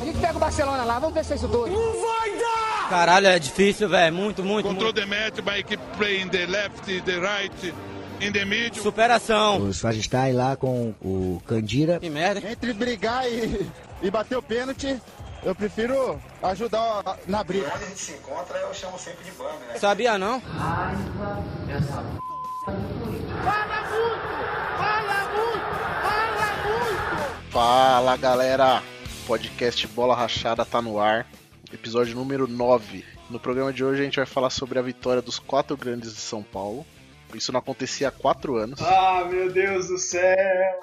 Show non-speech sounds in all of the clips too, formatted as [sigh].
A gente pega o Barcelona lá, vamos ver se é isso tudo. Não vai dar! Caralho, é difícil, velho. Muito, muito. Control the match by keep playing the left, the right, in the middle. Superação. O Svagistai lá com o Candira. Que merda. Entre brigar e, e bater o pênalti, eu prefiro ajudar na briga. Quando a gente se encontra, eu chamo sempre de banda, né? Sabia não? Raiva dessa Fala muito! Fala muito! Fala muito! Fala galera! Podcast Bola Rachada tá no ar. Episódio número 9. No programa de hoje a gente vai falar sobre a vitória dos quatro grandes de São Paulo. Isso não acontecia há quatro anos. Ah, meu Deus do céu!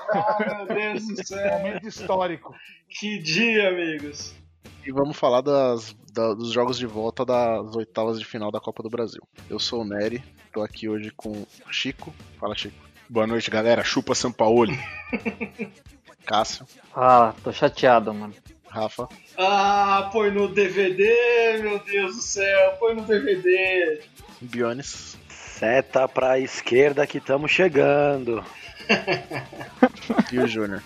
Ah, meu Deus do [laughs] céu! Momento histórico. Que dia, amigos! E vamos falar das, da, dos jogos de volta das oitavas de final da Copa do Brasil. Eu sou o Nery, tô aqui hoje com o Chico. Fala, Chico. Boa noite, galera. Chupa Sampaoli. [laughs] Cássio. Ah, tô chateado, mano. Rafa. Ah, põe no DVD, meu Deus do céu, põe no DVD. Bionis. Seta pra esquerda que estamos chegando. [laughs] e o Júnior.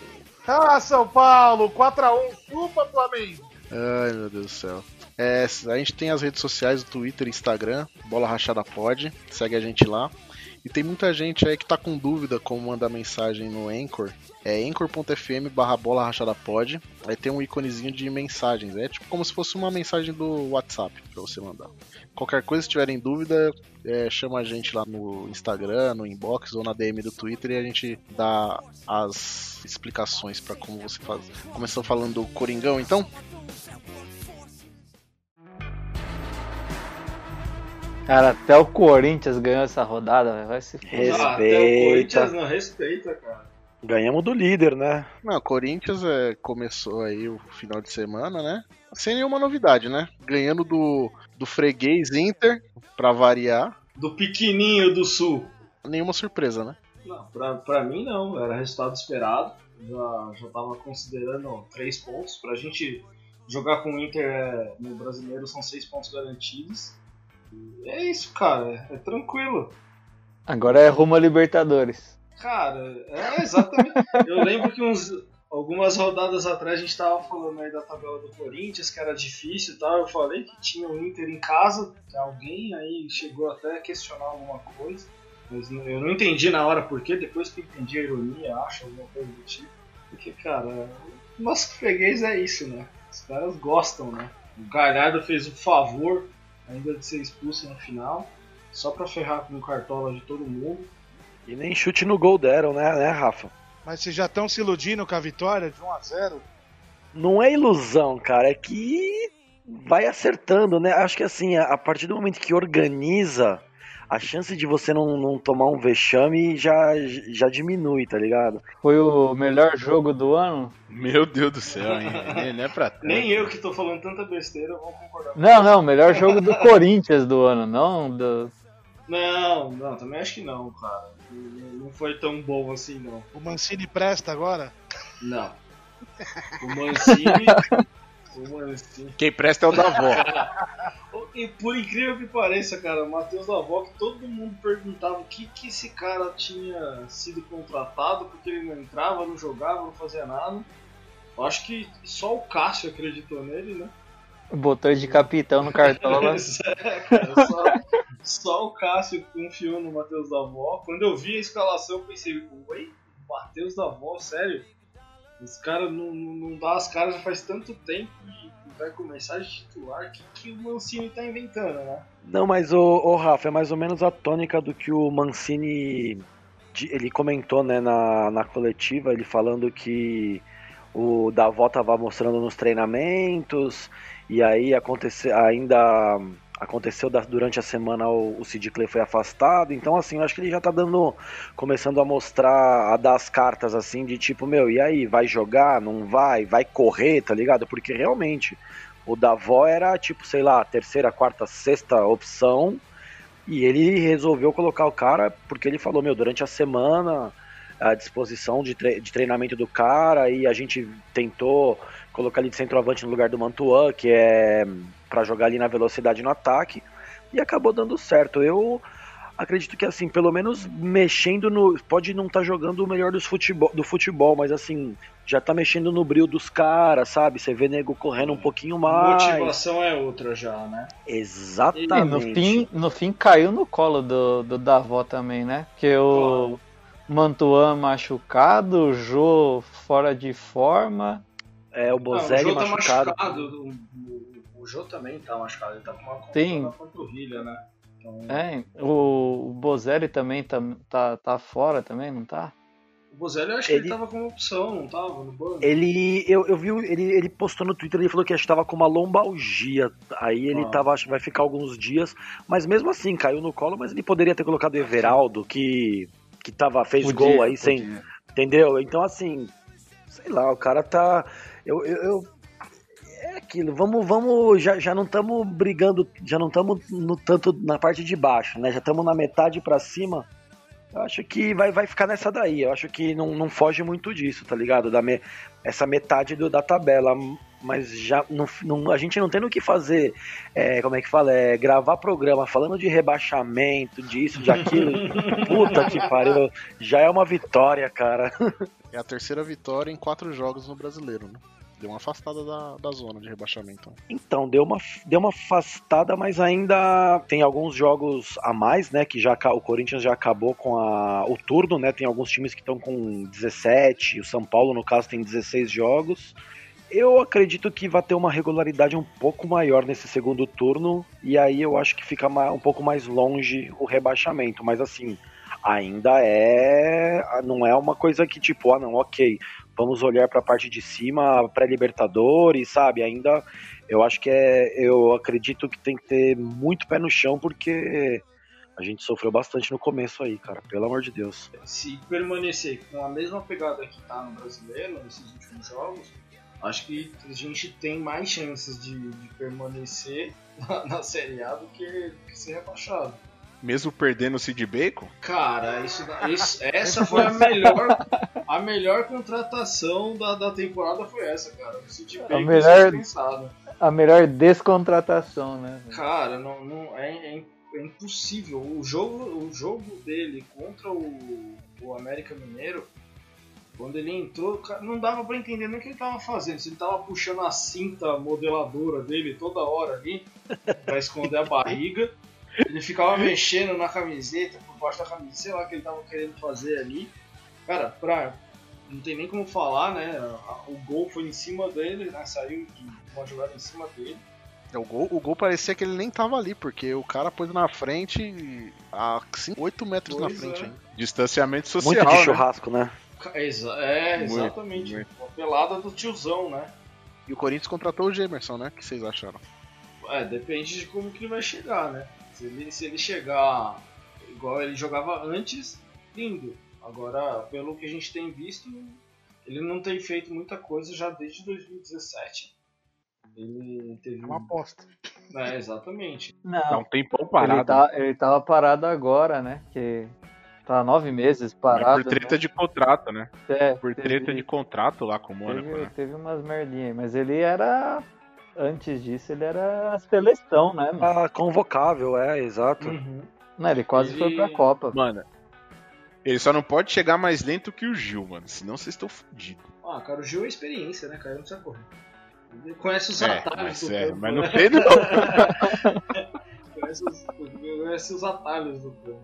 Ah, São Paulo, 4x1, chupa Flamengo. Ai, meu Deus do céu. É, a gente tem as redes sociais, o Twitter e Instagram, Bola Rachada Pod, segue a gente lá. E tem muita gente aí que tá com dúvida como mandar mensagem no Anchor. É anchor.fm barra bola rachada pod. Aí tem um íconezinho de mensagens. É tipo como se fosse uma mensagem do WhatsApp para você mandar. Qualquer coisa, se tiverem dúvida, é, chama a gente lá no Instagram, no inbox ou na DM do Twitter e a gente dá as explicações para como você faz. Começou falando do Coringão, então? Cara, até o Corinthians ganhou essa rodada, vai se Respeita. Ah, até o Corinthians não respeita, cara. Ganhamos do líder, né? Não, Corinthians é, começou aí o final de semana, né? Sem nenhuma novidade, né? Ganhando do, do freguês Inter, pra variar. Do pequenininho do Sul. Nenhuma surpresa, né? Não, pra, pra mim não, era resultado esperado. Já, já tava considerando três pontos. Pra gente jogar com o Inter é, no brasileiro são seis pontos garantidos. É isso, cara, é, tranquilo. Agora é rumo a Libertadores. Cara, é exatamente. [laughs] Eu lembro que uns, algumas rodadas atrás a gente tava falando aí da tabela do Corinthians, que era difícil e tal. Eu falei que tinha o Inter em casa, alguém aí chegou até a questionar alguma coisa. Mas eu não entendi na hora porquê, depois que entendi a ironia, acho, alguma coisa do tipo. Porque, cara, nosso freguês é isso, né? Os caras gostam, né? O Galhardo fez o favor ainda de ser expulso no final, só pra ferrar com o cartola de todo mundo. E nem chute no gol deram, né, né Rafa? Mas vocês já estão se iludindo com a vitória de 1 a 0 Não é ilusão, cara, é que vai acertando, né? Acho que assim, a partir do momento que organiza, a chance de você não, não tomar um vexame já, já diminui, tá ligado? Foi o melhor jogo do ano? Meu Deus do céu, hein? não é pra [laughs] tanto. Nem eu que tô falando tanta besteira vou concordar. Não, não, melhor jogo do [laughs] Corinthians do ano, não do. Não, não, também acho que não, cara. Não foi tão bom assim, não. O Mancini presta agora? Não. O Mancini. [laughs] o Mancini. Quem presta é o da avó. E por incrível que pareça, cara, o Matheus Davó, que todo mundo perguntava o que, que esse cara tinha sido contratado, porque ele não entrava, não jogava, não fazia nada. Eu acho que só o Cássio acreditou nele, né? Botou de capitão no cartola. [laughs] é, cara, só, só, o Cássio confiou no Matheus Davó. Quando eu vi a escalação, eu pensei, oi, Matheus Davó, sério? Os caras não, não dá as caras já faz tanto tempo e vai começar de titular. Que, que o Mancini tá inventando, né? Não, mas o, o Rafa, é mais ou menos a tônica do que o Mancini ele comentou né, na, na coletiva, ele falando que o Davó tava mostrando nos treinamentos, e aí aconteceu, ainda aconteceu durante a semana o, o Sid Clay foi afastado, então assim, eu acho que ele já tá dando, começando a mostrar, a dar as cartas assim, de tipo, meu, e aí, vai jogar, não vai, vai correr, tá ligado? Porque realmente, o Davó era tipo, sei lá, terceira, quarta, sexta opção, e ele resolveu colocar o cara porque ele falou, meu, durante a semana a disposição de, tre de treinamento do cara e a gente tentou colocar ele de centroavante no lugar do Mantuan, que é para jogar ali na velocidade no ataque, e acabou dando certo. Eu acredito que assim, pelo menos mexendo no. Pode não estar tá jogando o melhor dos futebol, do futebol, mas assim, já tá mexendo no brilho dos caras, sabe? Você vê nego correndo um pouquinho mais. A motivação é outra já, né? Exatamente. E no fim, no fim caiu no colo do, do Davó também, né? Que o Mantuan machucado, o Jô fora de forma. É, o Bozelli tá machucado. machucado. O, o, o Jô também tá machucado, ele tá com uma Sim. panturrilha, né? Então... É, o, o Bozelli também tá, tá, tá fora também, não tá? O Bozelli eu acho ele... que ele tava como opção, não tava no banco. Ele, eu, eu vi, ele, ele postou no Twitter, ele falou que estava com uma lombalgia. Aí ele ah. tava, acho que vai ficar alguns dias. Mas mesmo assim, caiu no colo, mas ele poderia ter colocado o Everaldo, que, que tava, fez podia, gol aí podia. sem. Entendeu? Então assim, sei lá, o cara tá. Eu, eu, eu é aquilo, vamos, vamos, já, já não estamos brigando, já não estamos no tanto na parte de baixo, né? Já estamos na metade para cima. Eu acho que vai, vai ficar nessa daí. Eu acho que não, não foge muito disso, tá ligado? Da me, essa metade do, da tabela. Mas já não, não, a gente não tem o que fazer, é, como é que fala? É, gravar programa falando de rebaixamento, disso, de aquilo. [laughs] Puta que pariu. Já é uma vitória, cara. É a terceira vitória em quatro jogos no brasileiro, né? Deu uma afastada da, da zona de rebaixamento. Então, deu uma, deu uma afastada, mas ainda tem alguns jogos a mais, né? Que já o Corinthians já acabou com a, o turno, né? Tem alguns times que estão com 17, o São Paulo, no caso, tem 16 jogos. Eu acredito que vai ter uma regularidade um pouco maior nesse segundo turno, e aí eu acho que fica um pouco mais longe o rebaixamento. Mas assim, ainda é. Não é uma coisa que tipo, ah, não, ok, vamos olhar para a parte de cima, pré-Libertadores, sabe? Ainda eu acho que é, eu acredito que tem que ter muito pé no chão porque a gente sofreu bastante no começo aí, cara, pelo amor de Deus. Se permanecer com a mesma pegada que tá no brasileiro nesses últimos jogos, acho que a gente tem mais chances de, de permanecer [laughs] na, na Série A do que, que ser rebaixado. Mesmo perdendo o Sid Bacon? Cara, isso, isso, [laughs] essa foi a melhor a melhor contratação da, da temporada foi essa, cara. O Sid Bacon a melhor, a melhor descontratação, né? Cara, não, não é, é, é, impossível. O jogo, o jogo dele contra o, o América Mineiro, quando ele entrou, não dava para entender nem o que ele tava fazendo. Se ele tava puxando a cinta modeladora dele toda hora ali, para esconder a barriga ele ficava mexendo na camiseta, por baixo da camiseta, sei lá o que ele tava querendo fazer ali. Cara, pra. Não tem nem como falar, né? O gol foi em cima dele, né? Saiu de uma jogada em cima dele. É, o gol, o gol parecia que ele nem tava ali, porque o cara pôs na frente a 8 metros pois na frente. É. Distanciamento social. Muito de né? churrasco, né? É, exatamente. Muito, muito. Uma pelada do tiozão, né? E o Corinthians contratou o Gemerson, né? O que vocês acharam? É, depende de como que ele vai chegar, né? Se ele, se ele chegar igual ele jogava antes, lindo. Agora, pelo que a gente tem visto, ele não tem feito muita coisa já desde 2017. Ele teve. É uma aposta. É, exatamente. Não, Dá um tempão parado. Ele, tá, ele tava parado agora, né? Que tá nove meses parado. Mas por treta né? de contrato, né? É, por teve, treta de contrato lá com o Mônaco. Teve, né? teve umas merdinhas aí, mas ele era antes disso ele era seleção, né? Mano? Ah, convocável, é, exato. Uhum. Não, ele quase Ele- foi pra Copa. Mano, ele só não pode chegar mais lento que o Gil, mano. Senão vocês estão fodidos. Ah, cara, o Gil é experiência, né, cara? Ele não precisa correr. Ele conhece os É, atalhos mas, do é, campo. mas não né? sei não. [laughs] conhece, os, conhece os atalhos do campo.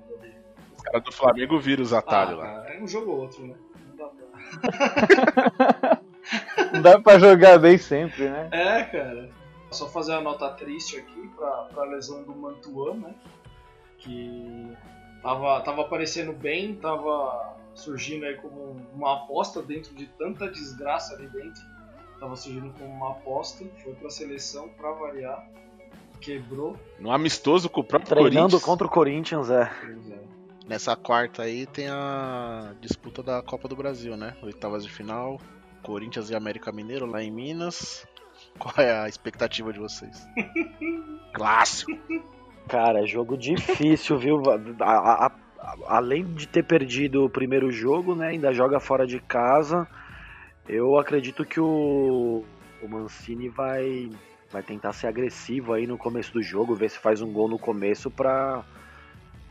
Os caras do Flamengo viram os atalhos ah, lá. cara, é um jogo ou outro, né? Não dá pra... [laughs] Não dá pra jogar bem sempre, né? É, cara. Só fazer uma nota triste aqui pra, pra lesão do Mantuan, né? Que tava, tava aparecendo bem, tava surgindo aí como uma aposta dentro de tanta desgraça ali dentro. Tava surgindo como uma aposta, foi pra seleção pra variar, quebrou. No amistoso com o próprio Treinando Corinthians. contra o Corinthians, é. Pois é. Nessa quarta aí tem a disputa da Copa do Brasil, né? Oitavas de final, Corinthians e América Mineiro lá em Minas. Qual é a expectativa de vocês? [laughs] Clássico. Cara, jogo difícil, viu? A- a- a- além de ter perdido o primeiro jogo, né? Ainda joga fora de casa. Eu acredito que o, o Mancini vai, vai tentar ser agressivo aí no começo do jogo, ver se faz um gol no começo pra,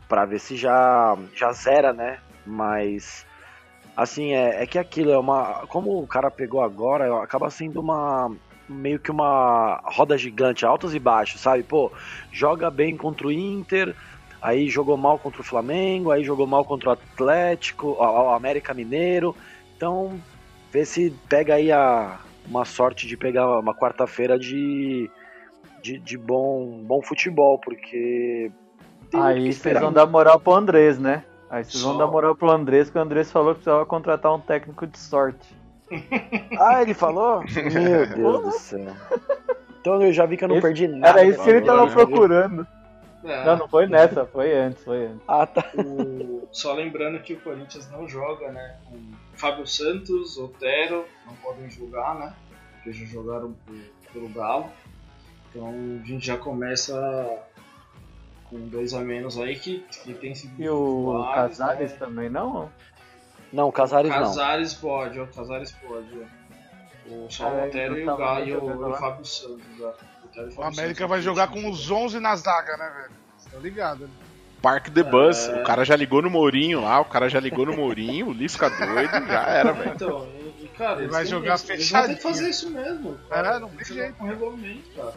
Pra ver se já, já zera, né? Mas. Assim, é, é que aquilo é uma. Como o cara pegou agora, acaba sendo uma. Meio que uma roda gigante, altos e baixos, sabe? Pô, joga bem contra o Inter, aí jogou mal contra o Flamengo, aí jogou mal contra o Atlético, o América Mineiro. Então, vê se pega aí a, uma sorte de pegar uma quarta-feira de, de, de, bom, bom futebol, porque. Aí vocês vão dar moral pro Andrés, né? Aí vocês vão dar moral pro Andrés, que o Andrés falou que precisava contratar um técnico de sorte. [laughs] ah, ele falou? Meu Deus do céu. Então eu já vi que eu não Esse, perdi nada. Era isso que ele tava né? procurando. É. Não, não foi nessa, foi antes, foi antes. Ah, tá. O- Só lembrando que o Corinthians não joga, né? Com Fábio Santos, Otero, não podem jogar, né? Porque já jogaram por- pelo Galo. Então a gente já começa com dois a menos aí que, que tem sido E o titulares, Casares né? também, não? Não, o Casares não. Casares pode, o Casares pode. ó. O só o É, Otero e o, tava Ga, e o, jogando e o. Fábio Santos. O América Santos. vai jogar com os 11 na zaga, né, velho? Tá ligado? né? Park the Bus. É. O cara já ligou no Mourinho lá, o cara já ligou no Mourinho, o Lisca doido, já era, velho. Então, e, cara, Ele vai jogar eles, eles vão ter que fazer isso mesmo. É, não Tem jeito. com regulamento, cara.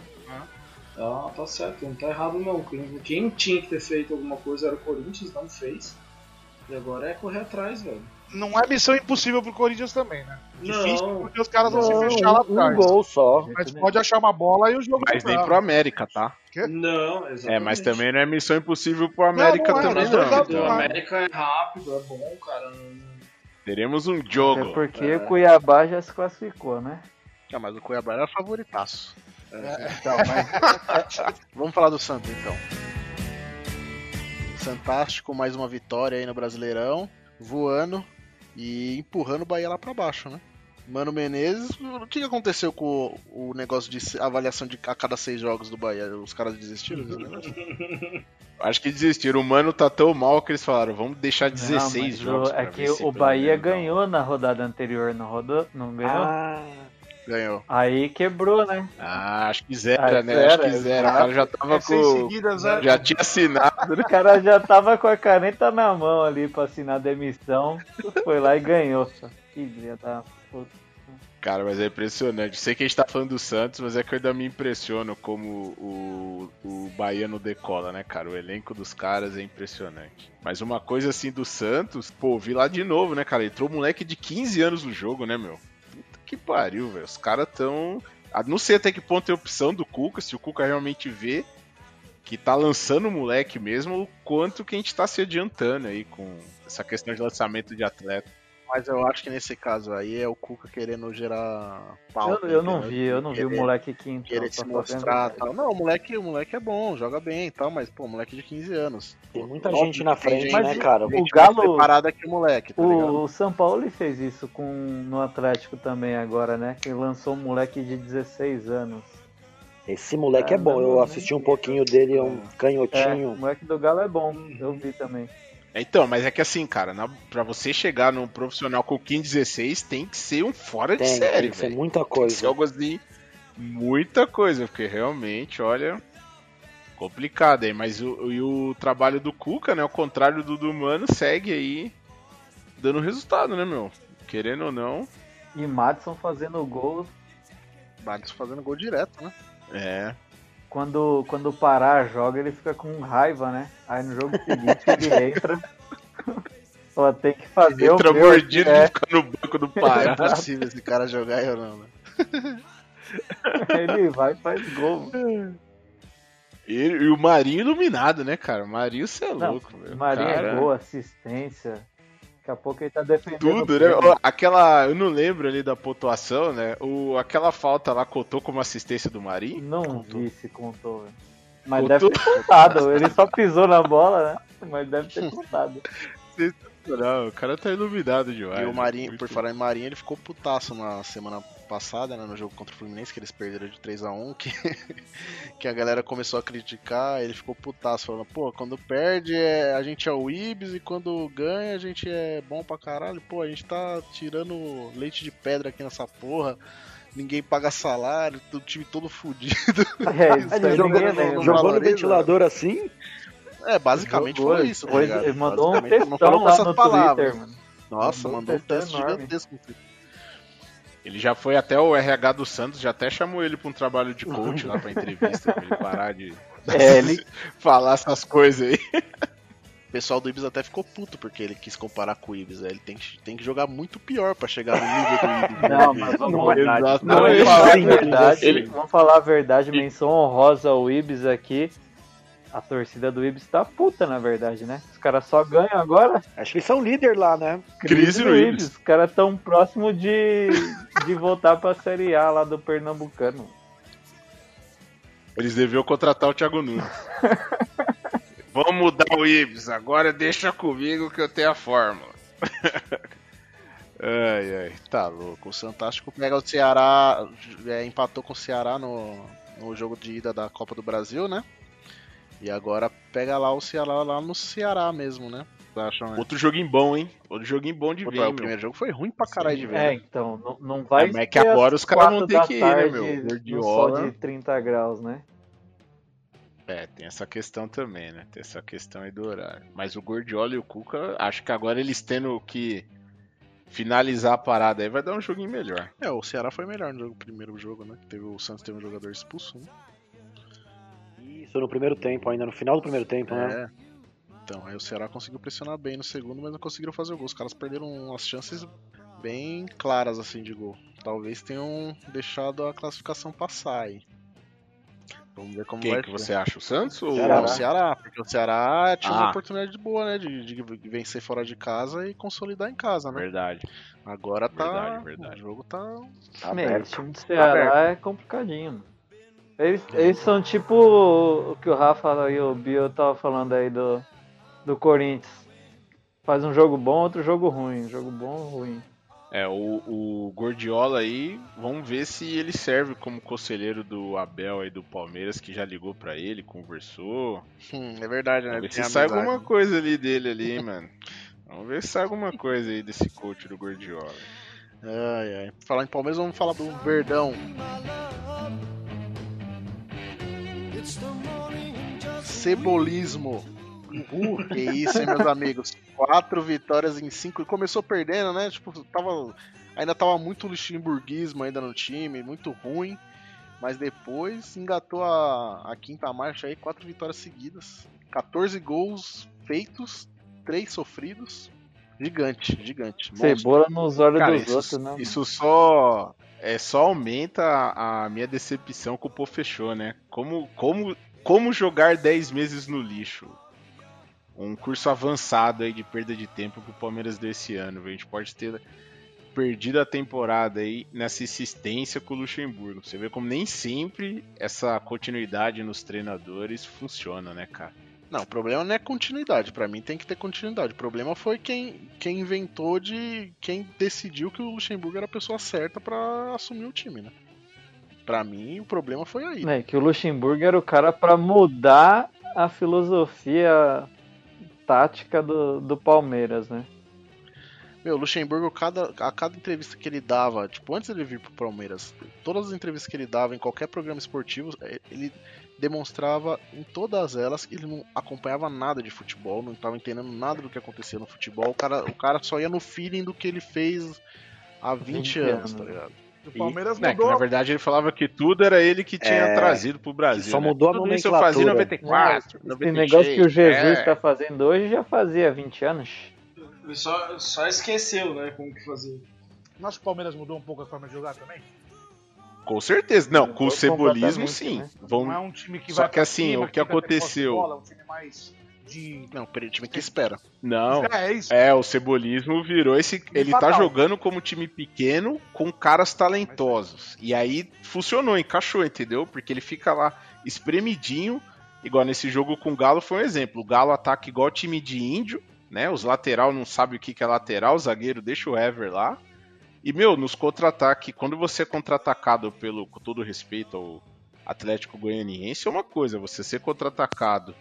Ah. Tá certo, não tá errado não. Quem, tinha que ter feito alguma coisa era o Corinthians, não fez. E agora é correr atrás, velho. Não é missão impossível pro Corinthians também, né? Difícil Não. porque os caras vão se Não, fechar lá um, um atrás. gol só. Mas pode achar uma bola e o jogo Mas nem pro América, tá? Não, exatamente. É, mas também não é missão impossível pro América não é, também, não. lados O. América é rápido, é bom, cara. não- teremos um Até jogo. porque É. o Cuiabá já se classificou, né? Ah, mas o Cuiabá era favoritaço. Então, mas [laughs] Vamos falar do Santos então. Fantástico, mais uma vitória aí no Brasileirão, voando e empurrando o Bahia lá pra baixo, né? Mano Menezes, o que aconteceu com o, o negócio de avaliação de a cada seis jogos do Bahia? Os caras desistiram? Acho que desistiram. O Mano tá tão mal que eles falaram, vamos deixar 16 não, jogos. o- é que o Bahia um- ganhou na rodada anterior, não rodou? Não ganhou? Ah, Ganhou. Aí quebrou, né? Ah, acho que zero, Ah, né? zero, acho que zero. O cara já tava É com. seguidas? Já tinha assinado. O cara já tava com a caneta na mão ali pra assinar a demissão. Foi lá e ganhou. Que dia da puta. Cara, mas é impressionante. Sei que a gente tá falando do Santos, mas é que eu ainda me impressiono como o, o Bahia não decola, né, cara? O elenco dos caras é impressionante. Mas uma coisa assim do Santos, pô, vi lá de novo, né, cara? Entrou um moleque de 15 anos no jogo, né, meu? Que pariu, velho. Os caras tão. Ah, Não sei até que ponto é opção do Cuca, se o Cuca realmente vê que tá lançando o moleque mesmo, o quanto que a gente tá se adiantando aí com essa questão de lançamento de atleta. Mas eu acho que nesse caso aí é o Cuca querendo gerar pauta. Eu, eu não vi, eu não vi o Querer- moleque aqui então. Querer se mostrar tal. Não, o moleque, o moleque é bom, joga bem e tal, mas, pô, moleque de 15 anos. tem muita Óbvio gente na que frente, gente- né, cara? o Galo- preparada que o moleque, tá ligado? O São Paulo fez isso com no Atlético também agora, né? Que lançou um moleque de 16 anos. Esse moleque é Ah, bom. não, Eu assisti um pouquinho dele, é um É, o canhotinho. moleque do Galo é bom, eu vi também. Então, mas é que assim, cara, na, pra você chegar num profissional com 15, 16, tem que ser um fora de Tem, série, tem que ser velho. muita Tem que coisa. ser algo assim, muita coisa, porque realmente, olha, complicado aí. Mas o, e o trabalho do Cuca, né, ao contrário do do Mano, segue aí dando resultado, né, meu? Querendo ou não, E Madison fazendo gol Bagos fazendo gol direto, né? é. Quando, quando parar joga, ele fica com raiva, né? Aí no jogo seguinte ele [laughs] entra. [laughs] Só tem que fazer Entra o meu. mordido é, e fica no banco do É [laughs] Pará. impossível esse cara jogar eu não, né? ele vai e faz gol. E, e o Marinho iluminado, né, cara? Marinho, você é Não, louco, meu. Marinho Cara, é gol, assistência. Daqui a pouco ele tá defendendo. Tudo, o né? Aquela. Eu não lembro ali da pontuação, né? O, aquela falta lá contou como assistência do Marinho? Não vi se contou, velho. Mas Contou? deve ter contado. Ele só pisou na bola, né? Mas deve ter contado. [laughs] Não, o cara tá iluminado demais. E o né? Marinho, por falar em Marinho, ele ficou putaço na semana passada, né, no jogo contra o Fluminense, que eles perderam de 3x1, que, [laughs] que a galera começou a criticar, ele ficou putaço, falando, pô, quando perde é, a gente é o Ibis e quando ganha a gente é bom pra caralho, pô, a gente tá tirando leite de pedra aqui nessa porra, ninguém paga salário, o time todo fudido. [laughs] [laughs] É, isso Ele jogou, ninguém lembra. jogou no Valoriza. ventilador assim? É, basicamente Jogou, foi isso. tá ele mandou um Basicamente, não textão falou com lá essas palavras. Twitter, mano. Nossa, Mandou um mandou um textão texto enorme. gigantesco. no Twitter. Ele já foi até o RH do Santos, já até chamou ele pra um trabalho de coach lá pra entrevista, pra ele parar de [laughs] É, ele- [laughs] falar essas coisas aí. O pessoal do Ibis até ficou puto porque ele quis comparar com o Ibis. né? Ele tem que, tem que jogar muito pior pra chegar no nível do Ibis. Não, mas vamos, Não, vamos não, falar a verdade. ele- Vamos falar a verdade, menção honrosa ao Ibis aqui. A torcida do Ibis tá puta, na verdade, né? Os caras só ganham agora. Acho que eles são líder lá, né? Crise no Ibis. Os caras tão próximo de, de voltar pra Série A lá do Pernambucano. Eles deviam contratar o Thiago Nunes. [laughs] Vamos mudar o Ibis, agora deixa comigo que eu tenho a fórmula. [laughs] ai, ai, tá louco. O Santástico pega o Ceará, é, empatou com o Ceará no, no jogo de ida da Copa do Brasil, né? E agora pega lá o Ceará lá no Ceará mesmo, né? Acham, né? Outro joguinho bom, hein? Outro joguinho bom de ver, o primeiro jogo foi ruim pra caralho de ver. É, né? então, não, não vai É, mas é que agora os caras vão ter que ir, né, tarde meu? no Guardiola. sol de 30 graus, né? É, tem essa questão também, né? Tem essa questão aí do horário. Mas o Gordiola e o Cuca, acho que agora eles tendo que finalizar a parada aí, vai dar um joguinho melhor. É, o Ceará foi melhor no jogo- primeiro jogo, né? Teve, o Santos teve um jogador expulso, né? Isso no primeiro tempo, ainda no final do primeiro tempo, né? É. Então, aí o Ceará conseguiu pressionar bem no segundo, mas não conseguiram fazer o gol. Os caras perderam umas chances bem claras, assim, de gol. Talvez tenham deixado a classificação passar aí. Vamos ver como Quem vai que ser. você acha? O Santos ou Ceará, o Ceará, porque o Ceará tinha Ah. uma oportunidade boa, né? De, de vencer fora de casa e consolidar em casa, né? Verdade. Agora tá. Verdade, verdade. O jogo tá. Tá Meu, o aberto. time do Ceará é complicadinho. Eles, eles são tipo o que o Rafa e o Bio tava falando aí do, do Corinthians. Faz um jogo bom, outro jogo ruim. Jogo bom, ruim. É, o, o Gordiola aí, vamos ver se ele serve como conselheiro do Abel aí do Palmeiras, que já ligou pra ele, conversou. Hum, é verdade, né? Vamos ver se sai alguma coisa ali dele ali, hein, mano. Vamos ver se sai alguma coisa aí desse coach do Gordiola. Ai, ai. Falar em Palmeiras, vamos falar do Verdão. Cebolismo. Uh, que isso, hein, meus amigos? Quatro vitórias em cinco. E começou perdendo, né? Tipo, tava, ainda tava muito luxemburguismo ainda no time, muito ruim. Mas depois engatou a, a quinta marcha aí, quatro vitórias seguidas. 14 gols feitos, três sofridos. Gigante, gigante. monstro. Cebola nos olhos Cara, dos isso, outros, né? isso só é só aumenta a, a minha decepção com o Pô fechou, né? Como, como, como jogar 10 meses no lixo? Um curso avançado aí de perda de tempo que o Palmeiras deu esse ano. viu? A gente pode ter perdido a temporada aí nessa insistência com o Luxemburgo. Você vê como nem sempre essa continuidade nos treinadores funciona, né, cara? Não, o problema não é continuidade. Pra mim tem que ter continuidade. O problema foi quem, quem inventou de. quem decidiu que o Luxemburgo era a pessoa certa pra assumir o time, né? Pra mim, o problema foi aí. É, que o Luxemburgo era o cara pra mudar a filosofia tática do, do Palmeiras, né? Meu, o Luxemburgo, cada, a cada entrevista que ele dava, tipo, antes dele vir pro Palmeiras, todas as entrevistas que ele dava em qualquer programa esportivo, eh, ele demonstrava em todas elas que ele não acompanhava nada de futebol, não estava entendendo nada do que acontecia no futebol. O cara, o cara só ia no feeling do que ele fez há 20, 20 anos, anos. tá ligado? O Palmeiras E, né, mudou. na verdade ele falava que tudo era ele que tinha É, trazido pro Brasil. só né? mudou a Tudo isso eu fazia em nomenclatura. 94, Esse 96, negócio que o Jesus é. tá fazendo hoje já fazia 20 anos. Ele só, só esqueceu, né, como que fazia. Não acho que o Palmeiras mudou um pouco a forma de jogar também? Com certeza. Não, com o cebolismo sim. né? Vamos... Não é um time que Só vai que assim, cima, o que de aconteceu- bola, é um time mais de... Não, peraí, time que espera. Não. É, é isso. É, o cebolismo virou esse. Ele tá fatal. jogando como time pequeno com caras talentosos. E aí funcionou, encaixou, entendeu? Porque ele fica lá espremidinho. Igual nesse jogo com o Galo foi um exemplo. O Galo ataca igual time de índio, né? Os lateral não sabem o que que é lateral, o zagueiro deixa o Ever lá. E, meu, nos contra-ataques, quando você é contra-atacado pelo, com todo respeito ao Atlético Goianiense, é uma coisa, você ser contra-atacado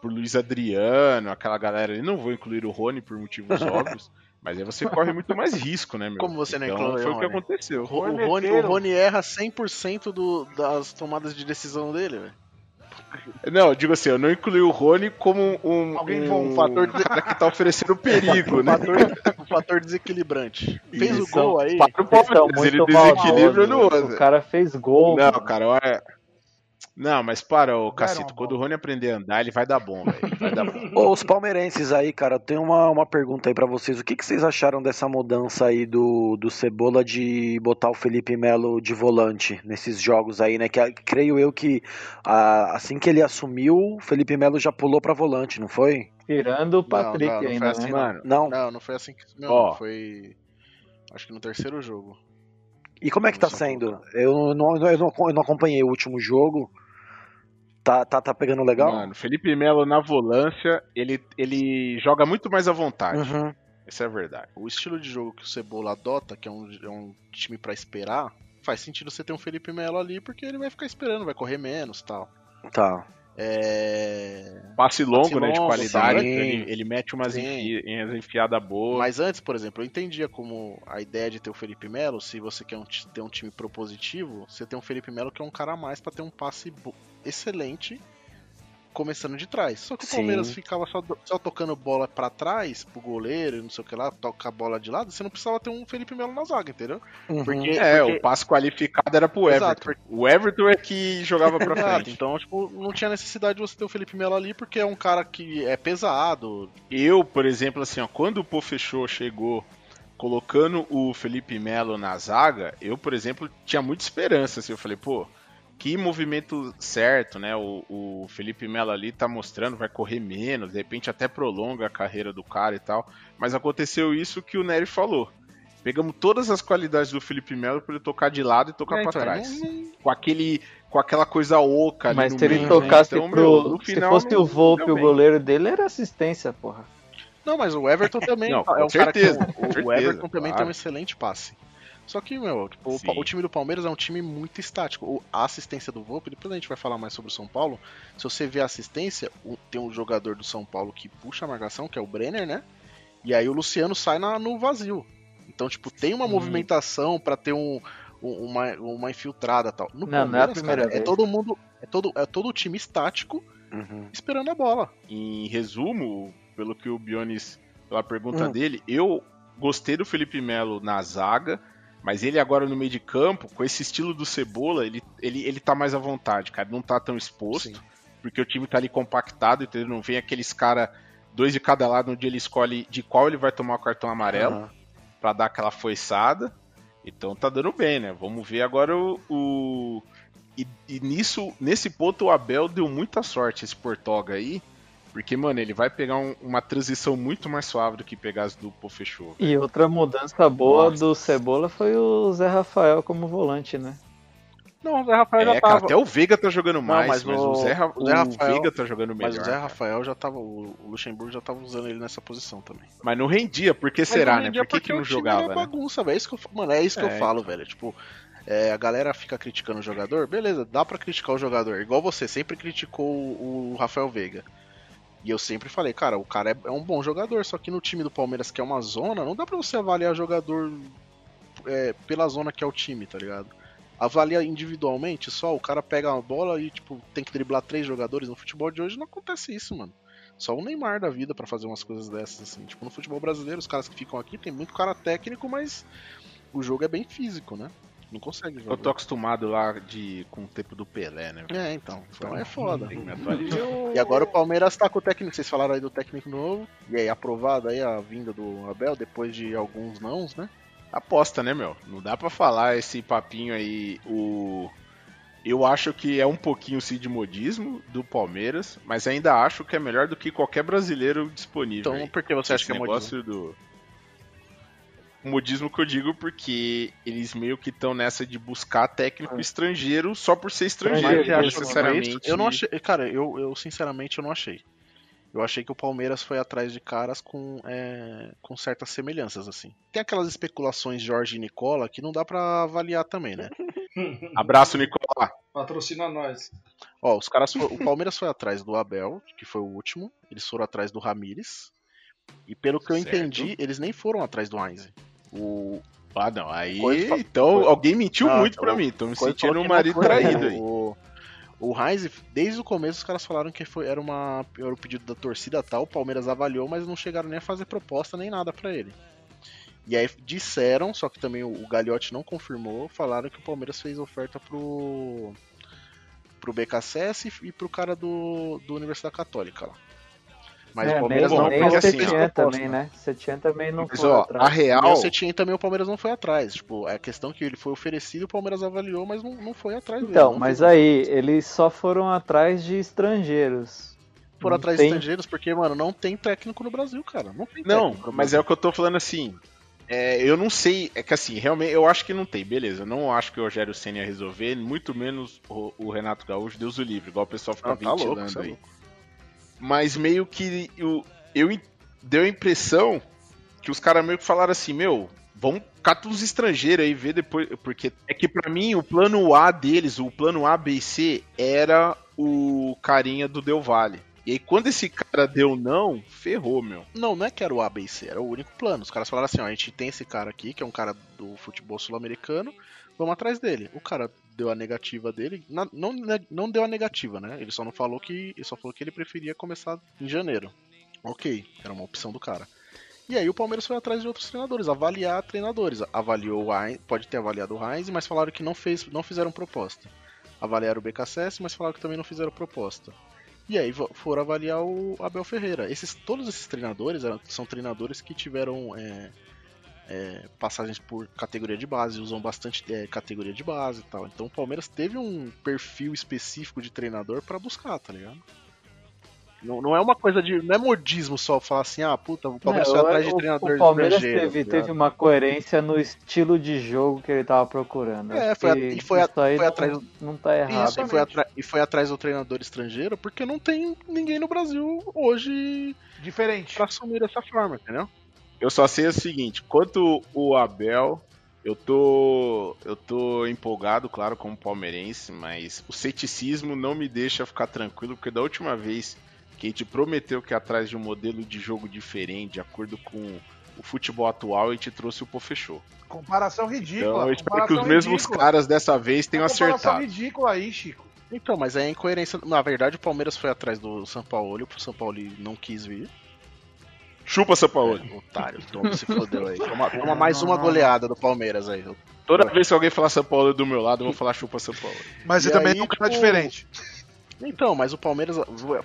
por Luiz Adriano, aquela galera ali, não vou incluir o Rony por motivos [laughs] óbvios, mas aí você corre muito mais risco, né, meu? Como você não então, incluiu foi o que aconteceu. O, o. Rony, o Rony erra 100% do, das tomadas de decisão dele, velho. Não, eu digo assim, eu não incluí o Rony como um, Alguém um bom. fator de- que tá oferecendo perigo, [laughs] um né? fator, um fator desequilibrante. Fez o Eles gol aí. Para o Palmeiras, ele muito desequilibra no outro. O cara fez gol. Não, mano. cara, olha. Não, mas para, ô Cacito, quando o Rony aprender a andar, ele vai dar bom, velho. Vai dar bom. [laughs] Ô, os palmeirenses aí, cara, eu tenho uma, uma pergunta aí pra vocês. O que, que vocês acharam dessa mudança aí do, do Cebola de botar o Felipe Melo de volante nesses jogos aí, né? Que a- creio eu que ah, assim que ele assumiu, o Felipe Melo já pulou pra volante, não foi? Tirando o Patrick não, não foi ainda, assim, né? não. Mano, Não. Não, não foi assim que. Não, Ó. foi. Acho que no terceiro jogo. E como é que tá sendo? Eu não, eu não, eu não acompanhei o último jogo. Tá, tá, tá pegando legal? Mano, Felipe Melo na volância, ele, ele joga muito mais à vontade. Uhum. Essa é a verdade. O estilo de jogo que o Cebola adota, que é um, é um time pra esperar, faz sentido você ter um Felipe Melo ali, porque ele vai ficar esperando, vai correr menos tal. Tá. É. Passe longo, Passe né, de longo, qualidade, sim. ele, ele mete umas enfi, enfiadas boas. Mas antes, por exemplo, eu entendia como a ideia de ter o Felipe Melo, se você quer um ter um time propositivo, você tem um Felipe Melo que é um cara a mais pra ter um passe bo- excelente começando de trás. Só que Sim. o Palmeiras ficava só, só tocando bola pra trás, pro goleiro, e não sei o que lá, toca a bola de lado, você não precisava ter um Felipe Melo na zaga, entendeu? Uhum. Porque, É, porque- o passe qualificado era pro Exato, Everton. O Everton é que jogava pra [laughs] Exato, frente. então, tipo, não tinha necessidade de você ter o Felipe Melo ali, porque é um cara que é pesado. Eu, por exemplo, assim, ó, quando o Pofechou chegou colocando o Felipe Melo na zaga, eu, por exemplo, tinha muita esperança. Assim, eu falei, pô, que movimento certo, né? O, o Felipe Melo ali tá mostrando, vai correr menos, de repente até prolonga a carreira do cara e tal. Mas aconteceu isso que o Nery falou. Pegamos todas as qualidades do Felipe Melo pra ele tocar de lado e tocar É, pra então, trás. não- Com aquele. Com aquela coisa oca ali Mas no se ele meio, tocasse né? Então, pro. meu, no se final fosse não- o Volpe, o goleiro dele era assistência, porra. Não, mas o Everton também Não, é um cara que certeza, o- o, certeza, Everton também claro. tem um excelente passe. Só que, meu, tipo, o, o time do Palmeiras é um time muito estático. O- a assistência do Volpe, depois a gente vai falar mais sobre o São Paulo. Se você vê a assistência, o- tem um jogador do São Paulo que puxa a marcação, que é o Brenner, né? E aí o Luciano sai na- no vazio. Então, tipo, tem uma movimentação pra ter um, um- uma, uma infiltrada e tal. No Não, não é a primeira cara, é vez. todo mundo. É todo, é todo o time estático Uhum. esperando a bola. Em resumo, pelo que o Bionis, pela pergunta Hum. dele, eu gostei do Felipe Melo na zaga, mas ele agora no meio de campo, com esse estilo do Cebola, ele, ele, ele tá mais à vontade, cara. Não tá tão exposto, Sim. porque o time tá ali compactado, entendeu? Não vem aqueles cara dois de cada lado onde ele escolhe de qual ele vai tomar o cartão amarelo Aham. pra dar aquela foiçada. Então tá dando bem, né? Vamos ver agora o. o- E, e nisso, nesse ponto, o Abel deu muita sorte, esse Portoga aí. Porque, mano, ele vai pegar um- uma transição muito mais suave do que pegar as do Pofechou. E outra mudança boa Nossa. do Cebola foi o Zé Rafael como volante, né? Não, o Zé Rafael É, cara, até o Veiga tá jogando mais, mas mas, o- o, Zé, Ra- o Zé Rafael- Veiga tá jogando melhor. Mas o Zé cara. Rafael já tava. O Luxemburgo já tava usando ele nessa posição também. Mas não rendia, por que será, não né? Por que, que porque não jogava, era né? bagunça, velho. É isso que eu, mano, é isso que É, eu falo, velho. Tipo, é, a galera fica criticando o jogador, beleza, dá pra criticar o jogador. Igual você sempre criticou o, o Rafael Veiga. E eu sempre falei, cara, o cara é, é um bom jogador, só que no time do Palmeiras, que é uma zona, não dá pra você avaliar jogador é, pela zona que é o time, tá ligado? Avalia individualmente só, o cara pega uma bola e, tipo, tem que driblar três jogadores. No futebol de hoje não acontece isso, mano. Só o Neymar da vida pra fazer umas coisas dessas, assim. Tipo, no futebol brasileiro, os caras que ficam aqui tem muito cara técnico, mas o jogo é bem físico, né? Não consegue jogar. Eu tô acostumado lá de, com o tempo do Pelé, né? É, então. Então é foda. Atualizar. [laughs] E agora o Palmeiras tá com o técnico, vocês falaram aí do técnico novo. E aí, aprovado aí a vinda do Abel, depois de alguns nãos, né? aposta, né, meu? Não dá pra falar esse papinho aí. O eu acho que é um pouquinho sim de modismo do Palmeiras, mas ainda acho que é melhor do que qualquer brasileiro disponível. Então, por que você acha Esse que é modismo? negócio do o modismo que eu digo porque eles meio que estão nessa de buscar técnico estrangeiro só por ser estrangeiro, você acha necessariamente. isso? Eu não achei, cara, eu, eu sinceramente eu não achei. Eu achei que o Palmeiras foi atrás de caras com, é, com certas semelhanças, assim. Tem aquelas especulações Jorge e Nicola que não dá pra avaliar também, né? [laughs] Abraço, Nicolau. Patrocina nós. Ó, os caras fo- o Palmeiras foi atrás do Abel, que foi o último. Eles foram atrás do Ramires. E pelo que eu Certo. entendi, eles nem foram atrás do Heinz. O Ah, não. Aí. Coisa então, coisa- alguém mentiu Não, muito pra o- mim. Tô me sentindo um marido traído aí. O, O Heinz, desde o começo, os caras falaram que foi, era, uma, era o pedido da torcida tal, o Palmeiras avaliou, mas não chegaram nem a fazer proposta nem nada para ele. E aí disseram, só que também o Gagliotti não confirmou, falaram que o Palmeiras fez oferta pro pro BKSS e pro cara do, do Universidade Católica lá. Mas é, o Palmeiras nem, não nem porque o assim, Setien também, né? Setien também não Mas, foi ó, atrás. a real, o Setien também o Palmeiras não foi atrás. Tipo, a questão é que ele foi oferecido e o Palmeiras avaliou, mas não, não foi atrás dele. Então, não mas aí, eles só foram atrás de estrangeiros. foram atrás tem- de estrangeiros porque, mano, não tem técnico no Brasil, cara. Não tem Não, mas é o que eu tô falando assim. é, eu não sei, é que assim, realmente eu acho que não tem, beleza. Eu não acho que o Rogério Senna ia resolver, muito menos o, o Renato Gaúcho, Deus o livre, igual o pessoal fica Não, tá louco, ventilando cê é aí. louco. Mas meio que eu, eu deu a impressão que os caras meio que falaram assim, meu, vamos cata uns estrangeiros aí, ver depois. Porque é que pra mim o plano A deles, o plano A, B e C, era o carinha do Del Valle. E aí quando esse cara deu não, ferrou, meu. Não, não é que era o A, B e C, era o único plano. Os caras falaram assim, ó, a gente tem esse cara aqui, que é um cara do futebol sul-americano, vamos atrás dele. O cara deu a negativa dele, na- não, ne- não deu a negativa, né? Ele só não falou que. Ele só falou que ele preferia começar em janeiro. Ok, era uma opção do cara. E aí o Palmeiras foi atrás de outros treinadores, avaliar treinadores. Avaliou o Heinz, pode ter avaliado o Heinz, mas falaram que não, fez, não fizeram proposta. Avaliaram o BKSS, mas falaram que também não fizeram proposta. E aí foram avaliar o Abel Ferreira. Esses, todos esses treinadores são treinadores que tiveram é, é, passagens por categoria de base, usam bastante é, categoria de base e tal. Então o Palmeiras teve um perfil específico de treinador pra buscar, tá ligado? Não, não é uma coisa de. Não é modismo só falar assim, ah, puta, o Palmeiras É, foi atrás de o- treinador O Palmeiras estrangeiro. teve, tá teve uma coerência no estilo de jogo que ele tava procurando. É, foi a- e foi a- foi não, atrás- não tá errado. Isso, e foi, atra- e foi atrás do treinador estrangeiro porque não tem ninguém no Brasil hoje Diferente. pra assumir dessa forma, entendeu? Eu só sei o seguinte, quanto o Abel, eu tô eu tô empolgado, claro, como palmeirense, mas o ceticismo não me deixa ficar tranquilo, porque da última vez que a gente prometeu que ia atrás de um modelo de jogo diferente, de acordo com o futebol atual, a gente trouxe o Pô Fechou. Comparação ridícula. Então eu espero que os comparação mesmos ridícula. caras dessa vez tenham comparação acertado. ridícula aí, Chico. Então, mas é incoerência. Na verdade, o Palmeiras foi atrás do São Paulo, o São Paulo não quis vir. Chupa, São Paulo. É, otário, toma, se fodeu aí. Toma, toma mais uma goleada do Palmeiras aí. Toda vez que alguém falar São Paulo do meu lado, eu vou falar chupa São Paulo. Mas você E também aí, nunca tá tipo, diferente. Então, mas o Palmeiras